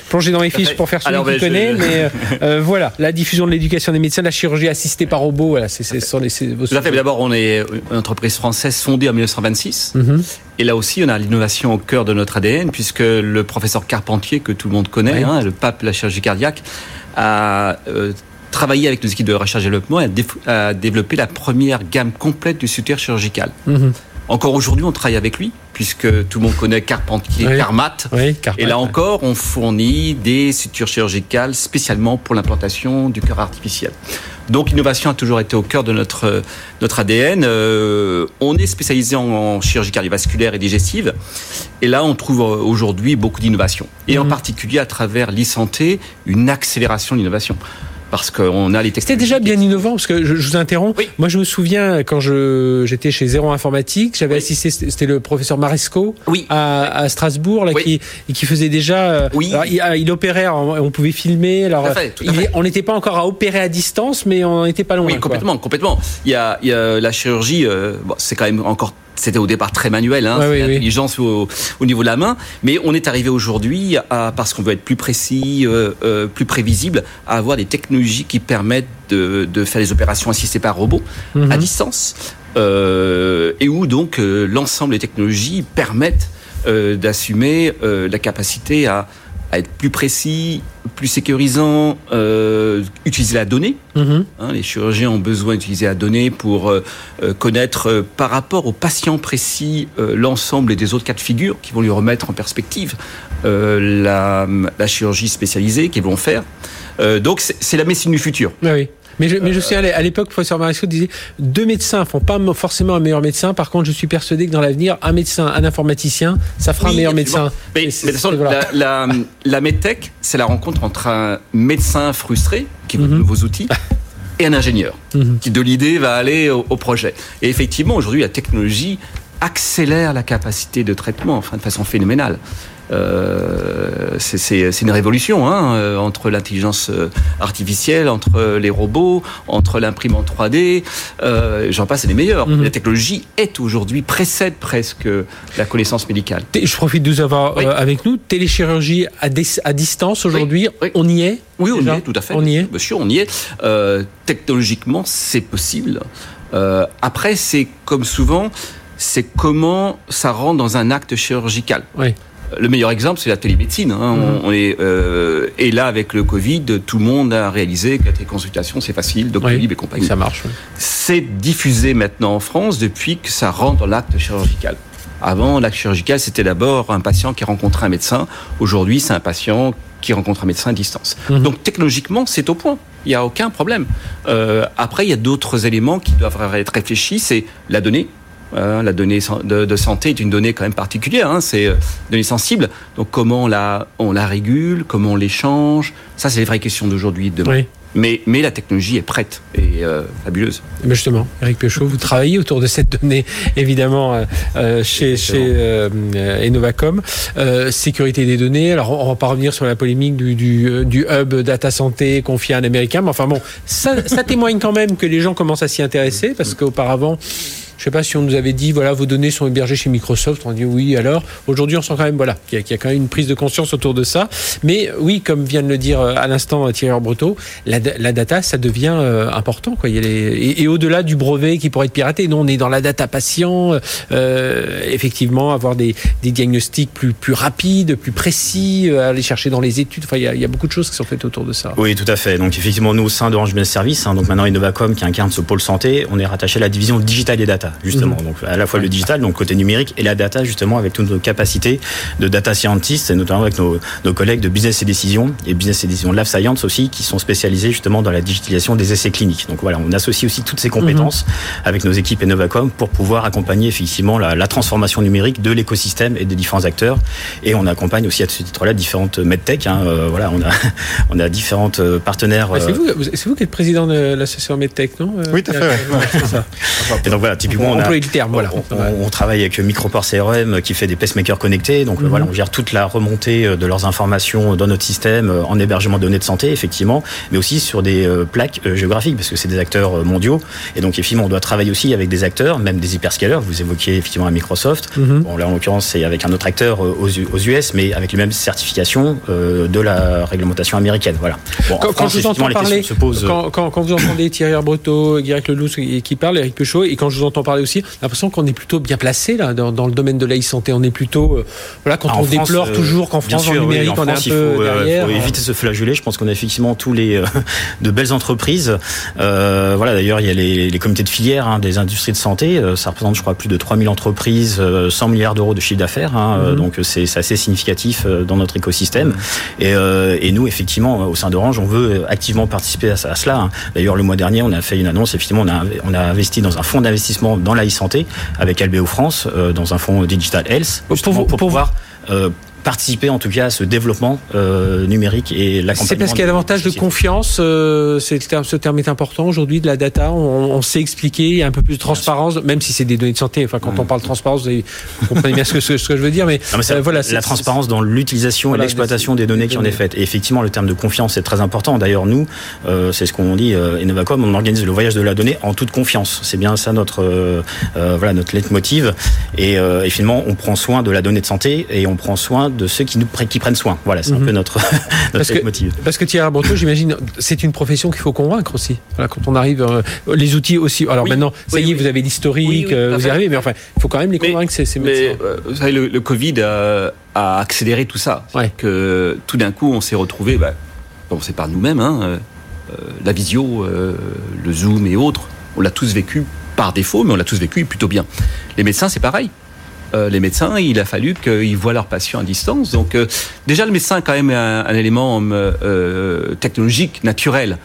plonger dans mes fiches pour faire celui qui bah, connaît, mais euh, (laughs) euh, voilà, la diffusion de l'éducation des médecins, la chirurgie assistée par robot, voilà, c'est. D'abord, on est une entreprise française fondée en 1926. Mhm. Et là aussi, on a l'innovation au cœur de notre ADN, puisque le professeur Carpentier, que tout le monde connaît, hein, le pape de la chirurgie cardiaque, a euh, travaillé avec nos équipes de recherche et développement et a, développé la première gamme complète du soutien chirurgical. Mhm. Encore aujourd'hui, on travaille avec lui, puisque tout le monde connaît Carpentier, Carmat. et là encore, on fournit des sutures chirurgicales spécialement pour l'implantation du cœur artificiel. Donc l'innovation a toujours été au cœur de notre, notre ADN. Euh, on est spécialisé en, chirurgie cardiovasculaire et digestive. Et là, on trouve aujourd'hui beaucoup d'innovation. Et en mhm. particulier à travers l'e-santé, une accélération de l'innovation parce qu'on a les C'était déjà bien innovant, parce que je, vous interromps. Moi, je me souviens quand je j'étais chez Zéro Informatique, j'avais assisté, c'était le professeur Maresco oui. à, Strasbourg, là, qui, qui faisait déjà. Euh, oui. il, opérait, on pouvait filmer. Alors, on n'était pas encore à opérer à distance, mais on n'était pas loin. Oui, complètement, complètement. Il y a, il y a la chirurgie, euh, bon, c'est quand même encore c'était au départ très manuel, hein, l'intelligence au, niveau de la main, mais on est arrivé aujourd'hui, parce qu'on veut être plus précis, euh, euh, plus prévisible, à avoir des technologies qui permettent de, faire des opérations assistées par robot à mhm. distance, euh, et où donc l'ensemble des technologies permettent d'assumer la capacité à à être plus précis, plus sécurisant, euh, utiliser la donnée. Mhm. Hein, les chirurgiens ont besoin d'utiliser la donnée pour euh, euh, connaître euh, par rapport au patient précis l'ensemble des autres cas de figure qui vont lui remettre en perspective la, la, chirurgie spécialisée qu'ils vont faire. donc c'est la médecine du futur. oui. Mais je, mais je sais, à l'époque, le professeur Marisco disait deux médecins font pas forcément un meilleur médecin. Par contre, je suis persuadé que dans l'avenir, un médecin, un informaticien, ça fera un meilleur médecin. Mais, de toute façon, la, la, medtech, c'est la rencontre entre un médecin frustré qui veut de mhm. nouveaux outils. (laughs) et un ingénieur mhm. qui de l'idée va aller au, projet. Et effectivement, aujourd'hui, la technologie accélère la capacité de traitement, enfin de façon phénoménale. Euh, c'est une révolution hein, euh, entre l'intelligence euh, artificielle, entre les robots, entre l'imprimante 3D. J'en passe, les meilleurs. Mhm. La technologie est aujourd'hui précède presque la connaissance médicale. Je profite de vous avoir avec nous. Téléchirurgie à, à distance aujourd'hui, on y est Oui, on y est, tout à fait. On y est. Monsieur, on y est. technologiquement, c'est possible. après, c'est comme souvent, c'est comment ça rentre dans un acte chirurgical. Oui. Le meilleur exemple, c'est la télémédecine. Hein. Mhm. On, est, euh, et là, avec le Covid, tout le monde a réalisé que la téléconsultation, c'est facile, Doctolib et compagnie. Ça marche. C'est diffusé maintenant en France depuis que ça rentre dans l'acte chirurgical. Avant, l'acte chirurgical, c'était d'abord un patient qui rencontrait un médecin. Aujourd'hui, c'est un patient qui rencontre un médecin à distance. Mhm. Donc technologiquement, c'est au point. Il n'y a aucun problème. Euh, après, il y a d'autres éléments qui doivent être réfléchis. C'est la donnée. Hein, la donnée de, santé est une donnée quand même particulière, hein, c'est une euh, donnée sensible. Donc comment on la, on la régule, comment on l'échange, ça c'est les vraies questions d'aujourd'hui et de demain. Mais, mais la technologie est prête et euh, fabuleuse. Mais justement, Eric Péchaud, vous travaillez autour de cette donnée, évidemment, euh, chez, chez Enovacom. sécurité des données, alors on va pas revenir sur la polémique du, du, du hub data santé confié à un Américain, mais enfin bon, ça, ça témoigne quand même que les gens commencent à s'y intéresser, parce qu'auparavant, je sais pas si on nous avait dit, voilà, vos données sont hébergées chez Microsoft. On dit oui, alors. Aujourd'hui, on sent quand même, voilà, qu'il y, a quand même une prise de conscience autour de ça. Mais oui, comme vient de le dire euh, à l'instant euh, Thierry Breteau, la, data, ça devient euh, important, quoi. et, au-delà du brevet qui pourrait être piraté, nous, on est dans la data patient. effectivement, avoir des, diagnostics plus, plus rapides, plus précis, aller chercher dans les études. Enfin, il y, a, beaucoup de choses qui sont faites autour de ça. Oui, tout à fait. Donc, effectivement, nous, au sein d'Orange Business Service, hein, donc maintenant Innovacom, qui incarne ce pôle santé, on est rattaché à la division digital et data justement. Mhm. Donc à la fois le digital, donc côté numérique, et la data, justement, avec toutes nos capacités de data scientist, et notamment avec nos, nos collègues de business et décision, et business et décision de Life Science aussi, qui sont spécialisés justement dans la digitalisation des essais cliniques. Donc voilà, on associe aussi toutes ces compétences mhm. avec nos équipes Innovacom pour pouvoir accompagner effectivement la, la transformation numérique de l'écosystème et des différents acteurs. Et on accompagne aussi à ce titre-là différentes medtech. Hein, euh, voilà, on a, (laughs) on a différentes euh, partenaires. c'est euh, vous, c'est vous qui êtes président de l'association medtech, non Oui, tout à fait. ça. Et donc voilà, typiquement, on, a, terme, voilà. on, travaille avec Microport CRM qui fait des pacemakers connectés. Donc mhm. voilà, on gère toute la remontée euh, de leurs informations dans notre système euh, en hébergement de données de santé, effectivement, mais aussi sur des euh, plaques géographiques parce que c'est des acteurs mondiaux. Et donc effectivement, on doit travailler aussi avec des acteurs, même des hyperscalers. Vous évoquiez effectivement à Microsoft. Mhm. Bon là, en l'occurrence, c'est avec un autre acteur aux, US, mais avec les mêmes certifications de la réglementation américaine. Voilà. quand, je vous entends parler, quand, vous entendez Thierry Arbreto, Guirec Lelouch qui parle, Eric Peuchot, et quand je vous entends parler aussi, l'impression qu'on est plutôt bien placé là dans, le domaine de l'e-santé. On est plutôt euh, voilà quand ah, on déplore euh, toujours qu'en France sûr, numérique on est un peu faut, derrière. Il faut éviter de se flageller. Je pense qu'on a effectivement tous les euh, (laughs) de belles entreprises. voilà d'ailleurs il y a les, comités de filière hein, des industries de santé. ça représente je crois plus de 3000 entreprises, 100 milliards d'euros de chiffre d'affaires. Hein, mhm. Donc c'est assez significatif dans notre écosystème. Mhm. Et, et, nous effectivement au sein d'Orange on veut activement participer à, cela. Hein. D'ailleurs le mois dernier on a fait une annonce. Effectivement on a, on a investi dans un fonds d'investissement dans la e-santé avec Albeo France euh, dans un fonds Digital Health pour, pour, pouvoir euh, participer en tout cas à ce développement euh, numérique et l'accompagnement. C'est parce qu'il y a davantage de confiance, euh, ce terme est important aujourd'hui, de la data, on, sait expliquer, il y a un peu plus de transparence, même si c'est des données de santé, enfin quand on parle de transparence, vous, comprenez bien ce que, ce que, je veux dire, mais, euh, voilà. La transparence dans l'utilisation et l'exploitation des données qui en est faite. Et effectivement, le terme de confiance est très important. D'ailleurs, nous, c'est ce qu'on dit, euh, Innovacom, on organise le voyage de la donnée en toute confiance. C'est bien ça notre, voilà, notre leitmotiv. Et, et finalement, on prend soin de la donnée de santé et on prend soin de ceux qui nous qui prennent soin. Voilà, c'est un mhm. peu notre, (laughs) notre parce que, Parce que Thierry Breton, j'imagine, c'est une profession qu'il faut convaitre aussi. Voilà, quand on arrive, euh, les outils aussi. Alors maintenant, ça y est, vous avez l'historique, euh, vous y arrivez, mais enfin, il faut quand même les convaincre ces, ces médecins. Mais, euh, vous savez, le, Covid a, accéléré tout ça. Que tout d'un coup, on s'est retrouvé, bah, bon, c'est par nous-mêmes, hein, la visio, le Zoom et autres, on l'a tous vécu par défaut, mais on l'a tous vécu plutôt bien. Les médecins, c'est pareil. Euh, les médecins, il a fallu qu'ils voient leurs patients à distance. Donc euh, déjà, le médecin est quand même un, élément euh, technologique, naturel.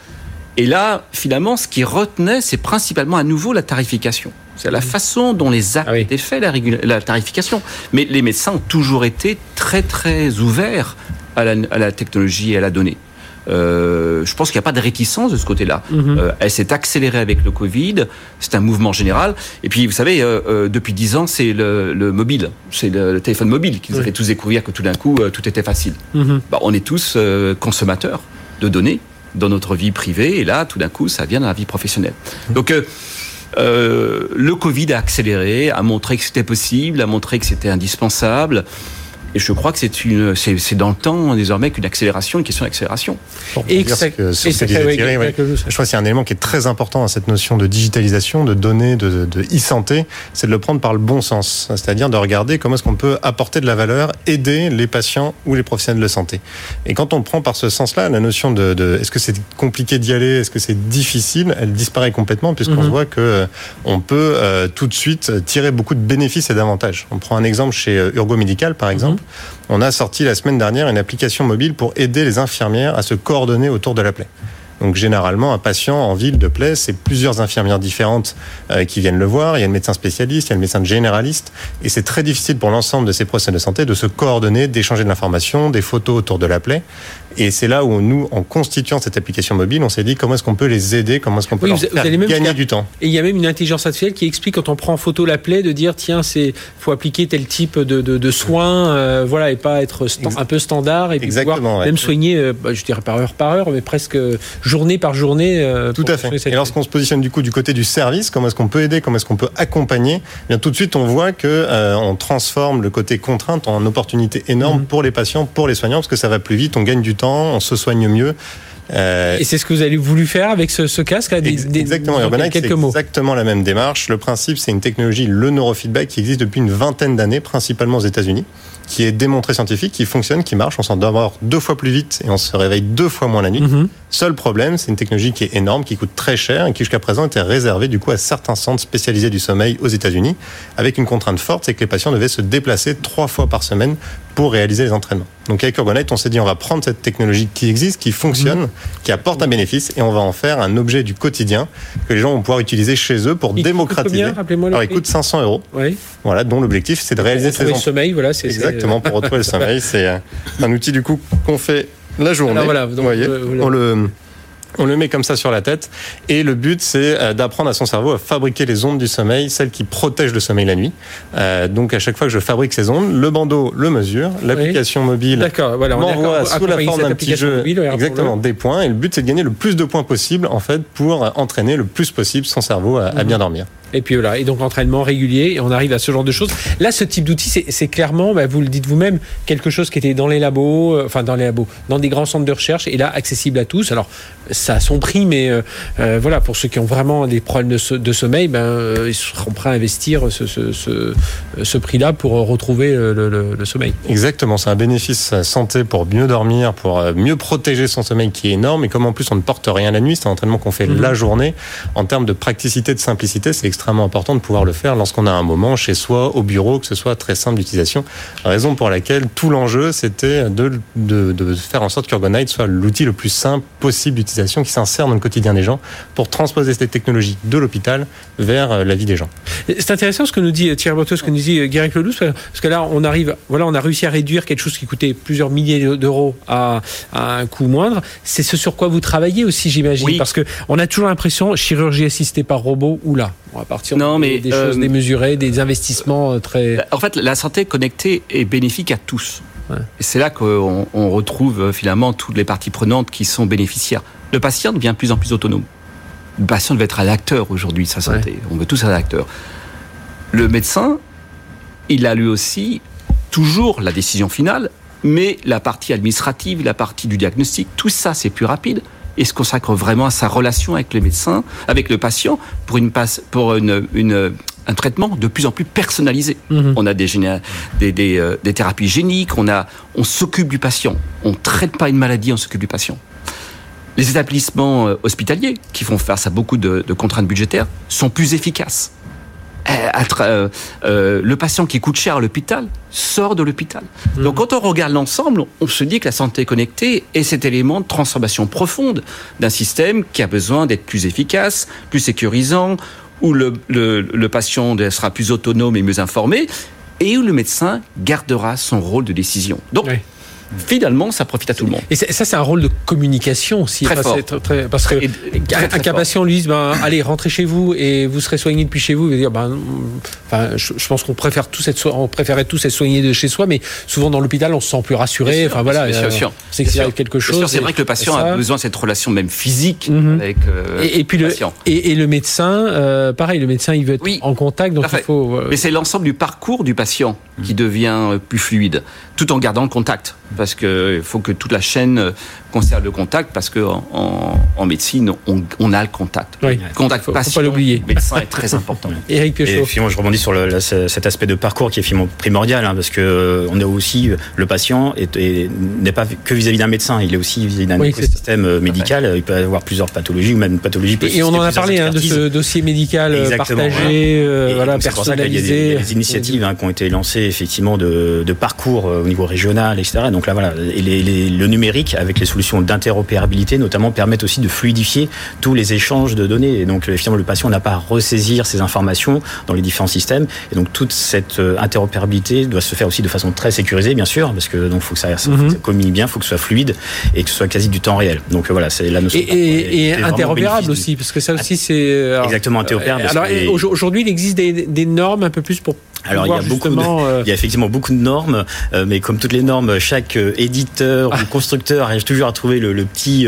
Et là, finalement, ce qui retenait, c'est principalement à nouveau la tarification. C'est la façon dont les actes ah étaient faits, la, la, tarification. Mais les médecins ont toujours été très, très ouverts à la, à la technologie et à la donnée. Euh, je pense qu'il n'y a pas de réticence de ce côté-là. Mhm. Euh, elle s'est accélérée avec le Covid. C'est un mouvement général. Et puis, vous savez, euh, depuis dix ans, c'est le, mobile, c'est le, téléphone mobile qui nous a fait tous découvrir que tout d'un coup, tout était facile. Mhm. Bah, on est tous consommateurs de données dans notre vie privée, et là, tout d'un coup, ça vient dans la vie professionnelle. Mhm. Donc, le Covid a accéléré, a montré que c'était possible, a montré que c'était indispensable. Et je crois que c'est une, c'est, dans le temps désormais qu'une accélération, une question d'accélération. et que Je crois y a un élément qui est très important à cette notion de digitalisation, de données, de, e-santé, c'est de le prendre par le bon sens, c'est-à-dire de regarder comment est-ce qu'on peut apporter de la valeur, aider les patients ou les professionnels de santé. Et quand on prend par ce sens-là, la notion de, de est-ce que c'est compliqué d'y aller, est-ce que c'est difficile, elle disparaît complètement puisqu'on mhm. voit que euh, on peut euh, tout de suite tirer beaucoup de bénéfices et d'avantages. On prend un exemple chez euh, Urgo Médical, par exemple. On a sorti la semaine dernière une application mobile pour aider les infirmières à se coordonner autour de la plaie. Donc généralement, un patient en ville de plaie, c'est plusieurs infirmières différentes euh, qui viennent le voir. Il y a le médecin spécialiste, il y a le médecin généraliste, et c'est très difficile pour l'ensemble de ces professionnels de santé de se coordonner, d'échanger de l'information, des photos autour de la plaie. Et c'est là où nous, en constituant cette application mobile, on s'est dit comment est-ce qu'on peut les aider, comment est-ce qu'on peut leur faire gagner du temps? Et il y a même une intelligence artificielle qui explique quand on prend en photo la plaie de dire tiens c'est faut appliquer tel type de, de, soins, euh, voilà et pas être un peu standard et pouvoir même soigner, euh, bah, je dirais par heure par heure, mais presque journée par journée. Euh, tout à fait. Et lorsqu'on se positionne du coup du côté du service, comment est-ce qu'on peut aider, comment est-ce qu'on peut accompagner, eh bien tout de suite on voit que on transforme le côté contrainte en opportunité énorme mmh. pour les patients, pour les soignants, parce que ça va plus vite, on gagne du temps on se soigne mieux. Euh, et c'est ce que vous avez voulu faire avec ce, casque là, Exactement, Urbanite, c'est exactement la même démarche. Le principe, c'est une technologie, le neurofeedback, qui existe depuis une vingtaine d'années, principalement aux États-Unis, qui est démontré scientifique, qui fonctionne, qui marche. On s'endort deux fois plus vite et on se réveille deux fois moins la nuit. Mhm. Seul problème, c'est une technologie qui est énorme, qui coûte très cher et qui jusqu'à présent était réservée du coup à certains centres spécialisés du sommeil aux États-Unis, avec une contrainte forte, c'est que les patients devaient se déplacer trois fois par semaine pour réaliser les entraînements. Donc avec Urbanite, on s'est dit on va prendre cette technologie qui existe, qui fonctionne, mhm. qui apporte un bénéfice et on va en faire un objet du quotidien que les gens vont pouvoir utiliser chez eux pour démocratiser. Alors il coûte 500 euros. Oui. Voilà, dont l'objectif c'est de réaliser ces entraînements. sommeil, voilà, c'est exactement pour retrouver le sommeil. C'est euh, un outil du coup qu'on fait la journée. voilà, vous voyez, euh, on le on le met comme ça sur la tête. Et le but, c'est euh, d'apprendre à son cerveau à fabriquer les ondes du sommeil, celles qui protègent le sommeil la nuit. Euh, donc, à chaque fois que je fabrique ces ondes, le bandeau le mesure, l'application mobile voilà, m'envoie sous la forme d'un petit jeu exactement des points. Et le but, c'est de gagner le plus de points possible, en fait, pour entraîner le plus possible son cerveau à, bien mhm. dormir. Et puis voilà, et donc entraînement régulier, et on arrive à ce genre de choses. Là, ce type d'outil, c'est clairement, bah, vous le dites vous-même, quelque chose qui était dans les labos, euh, enfin dans les labos, dans des grands centres de recherche, et là, accessible à tous. Alors, ça a son prix, mais euh, euh, voilà, pour ceux qui ont vraiment des problèmes de, sommeil, ben, ils seront prêts à investir ce, ce, prix-là pour retrouver le, sommeil. Exactement, c'est un bénéfice santé pour mieux dormir, pour mieux protéger son sommeil qui est énorme, et comme en plus on ne porte rien la nuit, c'est un entraînement qu'on fait mhm. la journée, en termes de praticité, de simplicité, c'est extrêmement important de pouvoir le faire lorsqu'on a un moment chez soi, au bureau, que ce soit très simple d'utilisation. Raison pour laquelle tout l'enjeu, c'était de, de, faire en sorte qu'Urbanite soit l'outil le plus simple possible d'utilisation qui s'insère dans le quotidien des gens pour transposer cette technologie de l'hôpital vers euh, la vie des gens. C'est intéressant ce que nous dit Thierry Botteau, ce que nous dit euh, Guéric Lelouch, parce que là, on arrive, voilà, on a réussi à réduire quelque chose qui coûtait plusieurs milliers d'euros à, à, un coût moindre. C'est ce sur quoi vous travaillez aussi, j'imagine, parce que on a toujours l'impression chirurgie assistée par robot ou là, à partir non, mais, des, choses euh, démesurées, des investissements euh, très. En fait, la santé connectée est bénéfique à tous. Et c'est là qu'on retrouve euh, finalement toutes les parties prenantes qui sont bénéficiaires. Le patient devient de plus en plus autonome. Le patient devait être un acteur aujourd'hui de sa santé. On veut tous un acteur. Le médecin, il a lui aussi toujours la décision finale, mais la partie administrative, la partie du diagnostic, tout ça c'est plus rapide et se consacre vraiment à sa relation avec le médecin, avec le patient, pour, une, pour une, une un traitement de plus en plus personnalisé. Mhm. On a des, des, des, euh, des, thérapies géniques, on, a, on s'occupe du patient. On ne traite pas une maladie, on s'occupe du patient. Les établissements euh, hospitaliers, qui font face à beaucoup de, de contraintes budgétaires, sont plus efficaces. Euh, euh, le patient qui coûte cher à l'hôpital sort de l'hôpital. Mhm. Donc quand on regarde l'ensemble, on se dit que la santé connectée est cet élément de transformation profonde d'un système qui a besoin d'être plus efficace, plus sécurisant, où le, le, patient sera plus autonome et mieux informé, et où le médecin gardera son rôle de décision. Donc, finalement, ça profite à tout le monde. Et ça, c'est un rôle de communication aussi. Très fort. parce que un, patient lui dit, ben, allez, rentrez chez vous et vous serez soigné depuis chez vous. Il va dire, ben, enfin, je, pense qu'on préfère tous être, on préférait tous être soignés de chez soi, mais souvent dans l'hôpital, on se sent plus rassuré. enfin voilà, c'est qu'il y a quelque chose. C'est vrai que le patient a besoin de cette relation même physique mhm. avec euh, et, puis le, patient. Et, le médecin, euh, pareil, le médecin, il veut être en contact, donc il faut. Euh, mais c'est l'ensemble du parcours du patient qui mhm. devient plus fluide, tout en gardant le contact, parce qu'il faut que toute la chaîne conserve le contact parce que en, médecine, on, a le contact. Oui. Contact faut, patient, faut pas l'oublier. Médecin est très important. (laughs) Eric Péchaud. Et finalement, je rebondis sur le, cet aspect de parcours qui est finalement primordial, hein, parce que euh, on est aussi le patient n'est pas que vis-à-vis d'un médecin, il est aussi vis-à-vis d'un système euh, médical. Il peut avoir plusieurs pathologies ou même une pathologie. Et, on en a parlé hein, de ce dossier médical euh, partagé, voilà, personnalisé. il y a des, initiatives hein, qui ont été lancées effectivement de, de parcours au niveau régional, etc. Donc là, voilà, et les, le numérique avec les solutions d'interopérabilité, notamment, permettent aussi de fluidifier tous les échanges de données. Et donc, finalement, le patient n'a pas à ressaisir ces informations dans les différents systèmes. Et donc, toute cette euh, interopérabilité doit se faire aussi de façon très sécurisée, bien sûr, parce que donc faut que ça, mhm. communique bien, faut que ce soit fluide et que ce soit quasi du temps réel. Donc voilà, c'est la notion. Et, interopérable aussi, parce que ça aussi c'est euh, exactement interopérable. alors aujourd'hui, il existe des, normes un peu plus pour alors il y a beaucoup, euh, (laughs) il y a effectivement beaucoup de normes, mais comme toutes les normes, chaque éditeur ou constructeur arrive toujours à trouver le, petit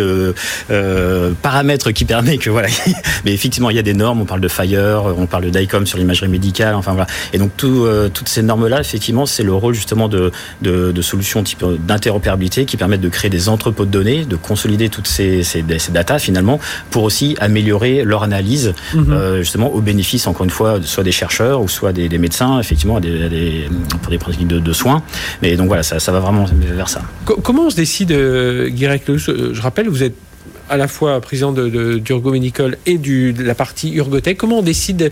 paramètre qui permet que voilà. (laughs) mais effectivement, il y a des normes. On parle de Fire, on parle de DICOM sur l'imagerie médicale. Enfin voilà. Et donc tout, toutes ces normes-là, effectivement, c'est le rôle justement de, de, solutions type d'interopérabilité qui permettent de créer des entrepôts de données, de consolider toutes ces, ces, ces datas finalement, pour aussi améliorer leur analyse, mhm. euh, justement au bénéfice, encore une fois, soit des chercheurs ou soit des, médecins, effectivement, des, pour des pratiques de, soins. Mais donc voilà, ça, ça va vraiment Comment on se décide, euh, Guirec Je rappelle, vous êtes à la fois président de, d'Urgo Medical et de la partie Urgotech. Comment on décide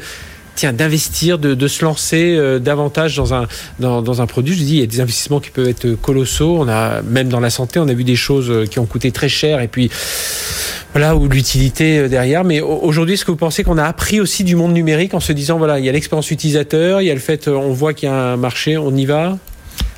d'investir, de, se lancer euh, davantage dans un, dans, un produit? Je dis, il y a des investissements qui peuvent être colossaux. On a, même dans la santé, on a vu des choses euh, qui ont coûté très cher et puis, voilà, ou l'utilité euh, derrière. Mais aujourd'hui, est-ce que vous pensez qu'on a appris aussi du monde numérique en se disant, voilà, il y a l'expérience utilisateur, il y a le fait, on voit qu'il y a un marché, on y va?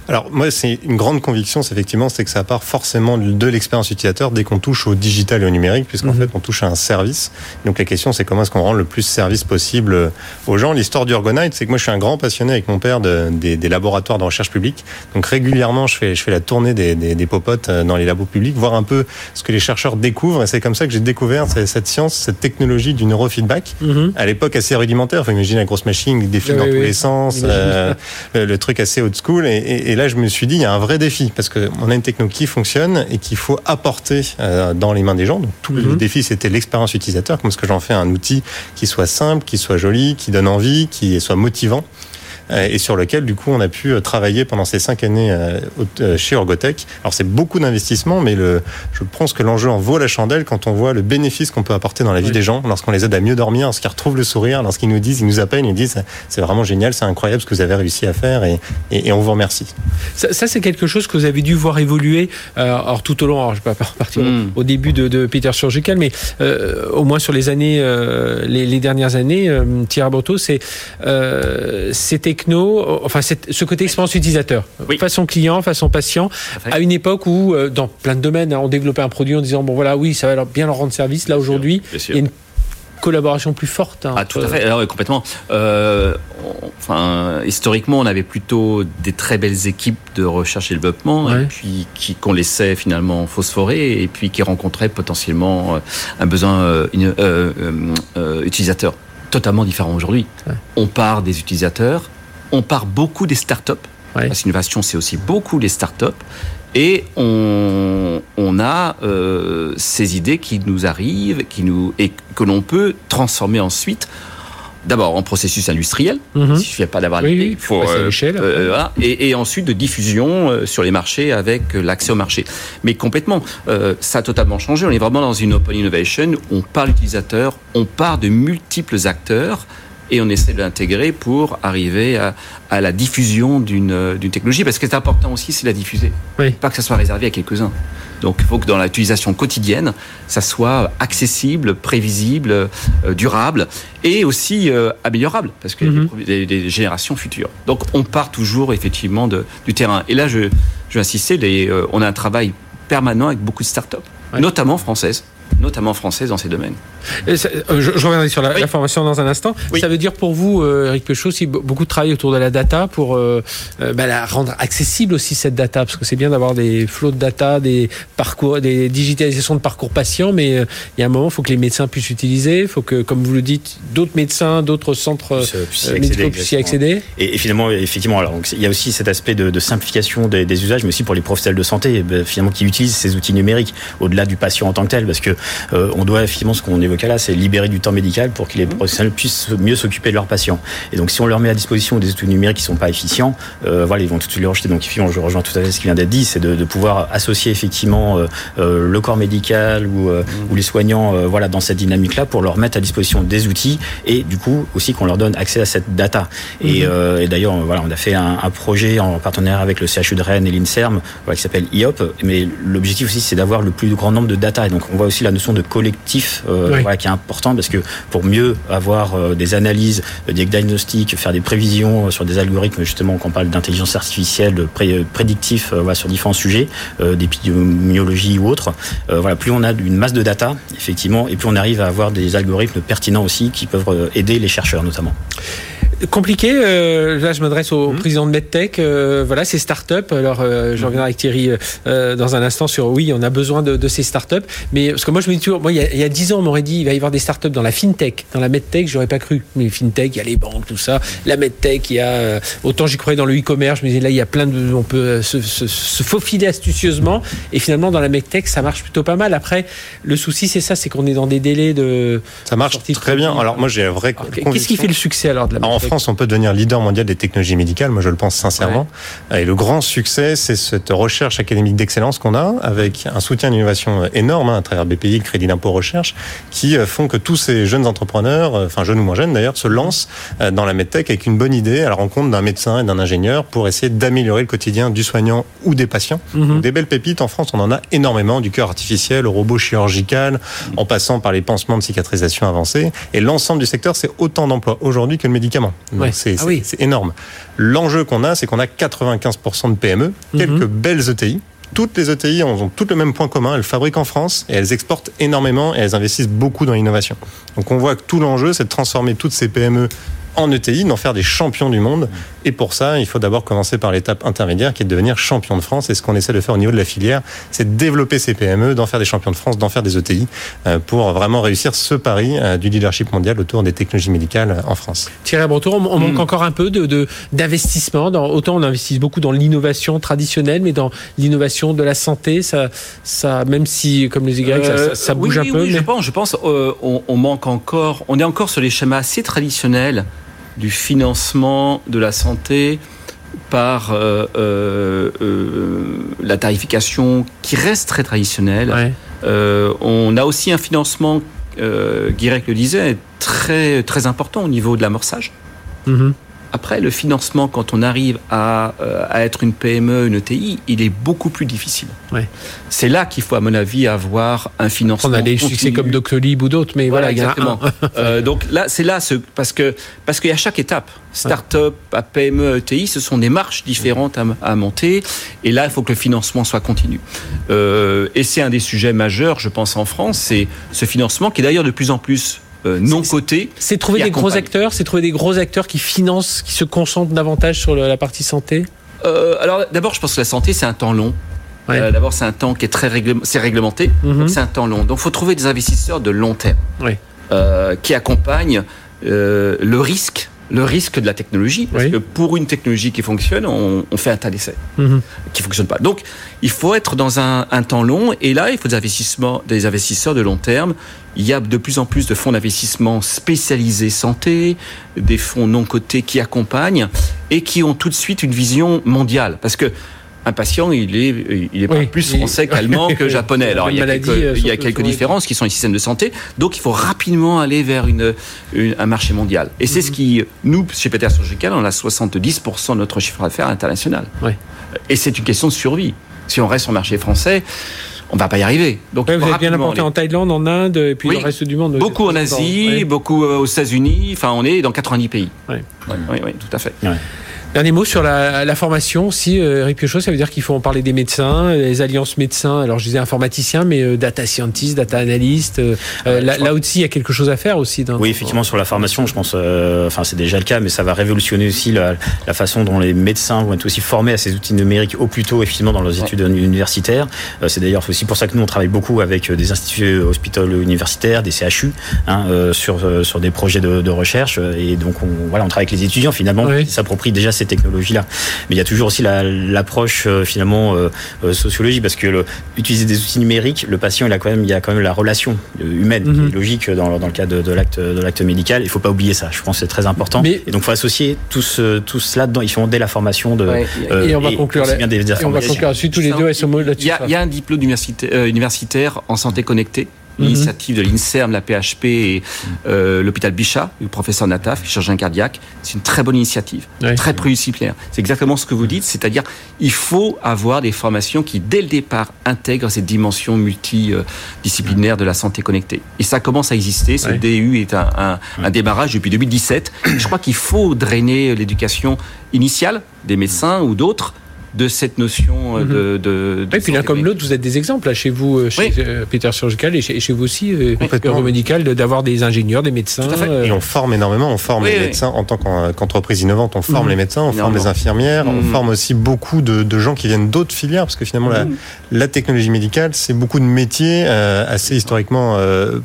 Alors moi, c'est une grande conviction, c'est effectivement, c'est que ça part forcément de l'expérience utilisateur dès qu'on touche au digital et au numérique, puisqu'en mhm. fait, on touche à un service. Donc la question, c'est comment est-ce qu'on rend le plus service possible aux gens. L'histoire d'Urgonite, c'est que moi, je suis un grand passionné avec mon père de, des, des, laboratoires de recherche publique. Donc régulièrement, je fais, je fais la tournée des, des, des, popotes euh, dans les labos publics, voir un peu ce que les chercheurs découvrent. Et c'est comme ça que j'ai découvert cette science, cette technologie du neurofeedback. Mhm. À l'époque, assez rudimentaire. Enfin, imagine la grosse machine, des fils dans tous les sens, euh, le truc assez old school. Et, et, et là, je me suis dit, il y a un vrai défi parce qu'on a une techno qui fonctionne et qu'il faut apporter euh, dans les mains des gens. Donc, tout le mhm. défi, c'était l'expérience utilisateur. Comment est-ce que j'en fais un outil qui soit simple, qui soit joli, qui donne envie, qui soit motivant et sur lequel du coup on a pu euh, travailler pendant ces cinq années euh, chez Orgotech. Alors c'est beaucoup d'investissement, mais le, je pense que l'enjeu en vaut la chandelle quand on voit le bénéfice qu'on peut apporter dans la vie des gens, lorsqu'on les aide à mieux dormir, lorsqu'ils retrouvent le sourire, lorsqu'ils nous disent, ils nous appellent, ils nous disent c'est vraiment génial, c'est incroyable ce que vous avez réussi à faire et, et, on vous remercie. Ça, ça c'est quelque chose que vous avez dû voir évoluer. alors tout au long, alors je vais pas partir hmm. au début de, de Peter Surgical, mais au moins sur les années, les, les, dernières années, Thierry Borto, c'est c'était enfin ce côté expérience utilisateur, façon client, façon patient, à une époque où euh, dans plein de domaines hein, on développait un produit en disant bon voilà oui ça va bien leur rendre service. Là aujourd'hui il y a une collaboration plus forte. Hein, ah, tout à fait, Alors, complètement. Euh, enfin, historiquement, on avait plutôt des très belles équipes de recherche et développement, et puis qui qu'on laissait finalement phosphorer, et puis qui rencontraient potentiellement euh, un besoin utilisateur totalement différent aujourd'hui. On part des utilisateurs, on part beaucoup des startups. Ouais. Parce qu'innovation, c'est aussi beaucoup les startups. Et on, a euh, ces idées qui nous arrivent qui nous, et que l'on peut transformer ensuite d'abord en processus industriel, mhm. je ne pas d'avoir l'idée, il faut euh, euh, et, ensuite de diffusion sur les marchés avec l'accès au marché. Mais complètement, ça a totalement changé. On est vraiment dans une open innovation. On parle d'utilisateurs, on part de multiples acteurs et on essaie de l'intégrer pour arriver à, la diffusion d'une technologie. Parce que c'est important aussi, c'est la diffuser. Pas que ça soit réservé à quelques-uns. Donc il faut que dans l'utilisation quotidienne, ça soit accessible, prévisible, euh, durable et aussi euh, améliorable parce qu'il y a des, des, générations futures. Donc on part toujours effectivement de, du terrain. Et là, je, je vais insister, les, euh, on a un travail permanent avec beaucoup de startups, up notamment françaises notamment françaises dans ces domaines. Euh, je, reviendrai sur la, formation dans un instant. Ça veut dire pour vous, euh, Eric Pechot, aussi beaucoup de travail autour de la data pour euh, bah, la rendre accessible aussi cette data, parce que c'est bien d'avoir des flots de data, des parcours, des digitalisations de parcours patients, mais il y a un moment, il faut que les médecins puissent utiliser, il faut que, comme vous le dites, d'autres médecins, d'autres centres médicaux puissent y accéder. Et, finalement, effectivement, alors il y a aussi cet aspect de, simplification des, usages, mais aussi pour les professionnels de santé, bah, finalement, qui utilisent ces outils numériques au-delà du patient en tant que tel, parce que euh, on doit effectivement, ce qu'on évoquait là, c'est libérer du temps médical pour que les mhm. professionnels puissent mieux s'occuper de leurs patients. Et donc, si on leur met à disposition des outils numériques qui sont pas efficients, euh, voilà, ils vont tout de suite les rejeter. Donc, effectivement, je rejoins tout à fait ce qui vient d'être dit, c'est de, pouvoir associer effectivement euh, le corps médical ou, mhm. ou les soignants, voilà, dans cette dynamique-là, pour leur mettre à disposition des outils et du coup aussi qu'on leur donne accès à cette data. Et, mhm. et d'ailleurs, voilà, on a fait un, un, projet en partenariat avec le CHU de Rennes et l'Inserm, voilà, qui s'appelle IOP. Mais l'objectif aussi, c'est d'avoir le plus grand nombre de data. Et donc, on voit aussi la notion de collectif euh, voilà, qui est important parce que pour mieux avoir euh, des analyses, euh, des diagnostics, faire des prévisions sur des algorithmes justement qu'on parle d'intelligence artificielle pré prédictif voilà, sur différents sujets, d'épidémiologie ou autre, voilà, plus on a une masse de data effectivement et plus on arrive à avoir des algorithmes pertinents aussi qui peuvent aider les chercheurs notamment compliqué. Euh, là, je m'adresse au mmh. président de MedTech. Euh, voilà, ces startups. Alors, euh, je reviendrai avec Thierry euh, dans un instant sur oui, on a besoin de, de, ces startups. Mais parce que moi, je me dis toujours, moi, il y a dix ans, on m'aurait dit il va y avoir des startups dans la fintech, dans la MedTech. J'aurais pas cru. Mais fintech, il y a les banques, tout ça. La MedTech, il y a autant j'y croyais dans le e-commerce. Je me disais là, il y a plein de, on peut se, se, se, faufiler astucieusement. Et finalement, dans la MedTech, ça marche plutôt pas mal. Après, le souci, c'est ça, c'est qu'on est dans des délais de. Ça marche très bien. Alors, moi, j'ai un vrai. Qu'est-ce qui fait le succès alors de la France, on peut devenir leader mondial des technologies médicales. Moi, je le pense sincèrement. Et le grand succès, c'est cette recherche académique d'excellence qu'on a, avec un soutien d'innovation énorme hein, à travers BPI, le crédit d'impôt recherche, qui euh, font que tous ces jeunes entrepreneurs, euh, enfin jeunes ou moins jeunes d'ailleurs, se lancent euh, dans la medtech avec une bonne idée à la rencontre d'un médecin et d'un ingénieur pour essayer d'améliorer le quotidien du soignant ou des patients. Mhm. Des belles pépites en France, on en a énormément, du cœur artificiel au robot chirurgical, en passant par les pansements de cicatrisation avancés. Et l'ensemble du secteur, c'est autant d'emplois aujourd'hui que le médicament. C'est ah c'est énorme. L'enjeu qu'on a, c'est qu'on a 95% de PME, quelques mhm. belles ETI. Toutes les ETI ont, toutes le même point commun. Elles fabriquent en France et elles exportent énormément et elles investissent beaucoup dans l'innovation. Donc on voit que tout l'enjeu, c'est de transformer toutes ces PME en ETI, d'en faire des champions du monde. Et pour ça, il faut d'abord commencer par l'étape intermédiaire qui est de devenir champion de France. Et ce qu'on essaie de faire au niveau de la filière, c'est de développer ces PME, d'en faire des champions de France, d'en faire des ETI, euh, pour vraiment réussir ce pari euh, du leadership mondial autour des technologies médicales euh, en France. Thierry Breton, on, manque mm. encore un peu de d'investissement. autant on investit beaucoup dans l'innovation traditionnelle, mais dans l'innovation de la santé, ça, ça, même si, comme les Y, ça, bouge un peu. Oui, je pense, je pense on, on manque encore, on est encore sur les schémas assez traditionnels du financement de la santé par euh, euh, euh, la tarification qui reste très traditionnelle. on a aussi un financement, Guirec le disait, très, très important au niveau de l'amorçage. Mm-hmm. Après, le financement, quand on arrive à, euh, à, être une PME, une ETI, il est beaucoup plus difficile. Ouais. C'est là qu'il faut, à mon avis, avoir un financement. On a des succès comme Doctolib ou d'autres, mais voilà, exactement. (laughs) euh, donc là, c'est là, ce, parce que parce qu'il y a chaque étape, start-up, à PME, ETI, ce sont des marches différentes à, à, monter. Et là, il faut que le financement soit continu. Euh, et c'est un des sujets majeurs, je pense, en France, c'est ce financement qui est d'ailleurs de plus en plus euh, non cotés. C'est trouver des gros acteurs, c'est trouver des gros acteurs qui financent, qui se concentrent davantage sur la partie santé. Euh, alors d'abord, je pense que la santé c'est un temps long. Euh, d'abord, c'est un temps qui est très c'est réglementé, mhm. c'est un temps long. Donc, il faut trouver des investisseurs de long terme qui accompagnent le risque le risque de la technologie. Parce que pour une technologie qui fonctionne, on, fait un tas d'essais mhm. qui ne fonctionnent pas. Donc, il faut être dans un, temps long. Et là, il faut des, investissements, des investisseurs de long terme. Il y a de plus en plus de fonds d'investissement spécialisés santé, des fonds non cotés qui accompagnent et qui ont tout de suite une vision mondiale. Parce que un patient, il est, il est pas plus français qu'allemand que (laughs) japonais. Alors, il y a quelques, euh, il y a quelques différences qui sont les systèmes de santé. Donc, il faut rapidement aller vers une, un marché mondial. Et c'est ce mhm. qui, nous, chez Peter Surgical, on a 70% de notre chiffre d'affaires international. Et c'est une question de survie. Si on reste sur le marché français, on va pas y arriver. Donc, vous êtes bien implanté en Thaïlande, en Inde, et puis le reste du monde. Beaucoup en Asie, beaucoup aux États-Unis. Enfin, on est dans 90 pays. Oui, oui, oui tout à fait. Dernier mot sur la, la formation. Aussi, euh, Eric Piochot, ça veut dire qu'il faut en parler des médecins, les alliances médecins, alors je disais informaticiens, mais euh, data scientist, data analyst, euh, là, aussi il y a quelque chose à faire aussi. Dans, oui, effectivement, sur la formation, je pense, enfin c'est déjà le cas, mais ça va révolutionner aussi la, la, façon dont les médecins vont être aussi formés à ces outils numériques au plus tôt, effectivement, dans leurs études universitaires. c'est d'ailleurs aussi pour ça que nous, on travaille beaucoup avec des instituts hospitaliers universitaires, des CHU, hein, sur, sur des projets de, de, recherche, et donc on, voilà, on travaille avec les étudiants. Finalement, qui s'approprient déjà ces technologies-là. Mais il y a toujours aussi l'approche euh, finalement euh, euh, sociologique parce que utiliser des outils numériques, le patient il a quand même il y a quand même la relation humaine qui est logique dans, dans le cadre de, l'acte de l'acte médical. Il faut pas oublier ça. Je pense que c'est très important. Mais, et donc faut associer tout, ce, tout cela dedans. Ils font dès la formation de. et on va conclure. La, et on va conclure ensuite tous les deux Il y, a, il y a un diplôme universitaire en santé connectée l'initiative de l'INSERM, la PHP et euh, l'hôpital Bichat, le professeur Nataf, chirurgien cardiaque. C'est une très bonne initiative, très pluridisciplinaire. C'est exactement ce que vous dites, c'est-à-dire il faut avoir des formations qui, dès le départ, intègrent cette dimension multidisciplinaire de la santé connectée. Et ça commence à exister. Ce DU est un, un démarrage depuis 2017. Je crois qu'il faut drainer l'éducation initiale des médecins ou d'autres de cette notion euh, mhm. de, de, puis l'un comme l'autre, vous êtes des exemples là, chez vous, euh, chez euh, Peter Surgical et chez, vous aussi, euh, médical, d'avoir des ingénieurs, des médecins. Et on forme énormément, on forme les médecins en tant qu'entreprise innovante, on forme mhm. les médecins, on forme les infirmières, on mhm. forme aussi beaucoup de, gens qui viennent d'autres filières, parce que finalement la, technologie médicale, c'est beaucoup de métiers assez historiquement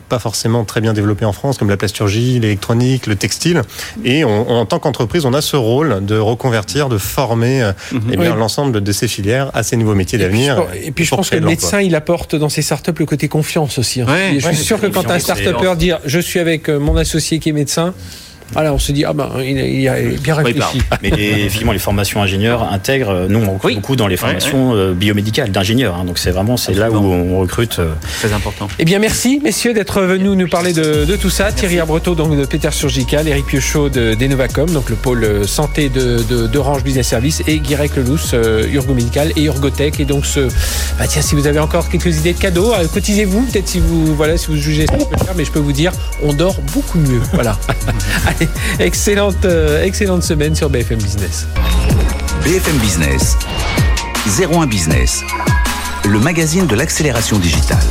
pas forcément très bien développés en France, comme la plasturgie, l'électronique, le textile. Et en tant qu'entreprise, on a ce rôle de reconvertir, de former eh l'ensemble de ces filières à ces nouveaux métiers d'avenir. Et puis je pense que le médecin, il apporte dans ses startups le côté confiance aussi. Hein. je suis sûr que quand un start-upper dire je suis avec euh, mon associé qui est médecin, alors on se dit, ah ben, il, a bien réfléchi. mais effectivement, les formations ingénieurs intègrent, nous, on recrute beaucoup dans les formations euh, biomédicales d'ingénieurs. Hein. donc c'est vraiment, c'est là où on recrute. Euh, Très important. Eh bien, merci, messieurs, d'être venus nous parler de, tout ça. Thierry Arbreteau, donc, de Peter Surgical, Eric Piochot d'Enovacom, donc le pôle euh, santé d'Orange Business Service, et Guirec Lelousse, Urgo Médical et Urgotech. Et donc, ce, bah, tiens, si vous avez encore quelques idées de cadeaux, cotisez-vous, peut-être si vous, voilà, si vous jugez ça mais je peux vous dire, on dort beaucoup mieux. Voilà. (laughs) (laughs) excellente, euh, excellente semaine sur BFM Business. BFM Business, 01 Business, le magazine de l'accélération digitale.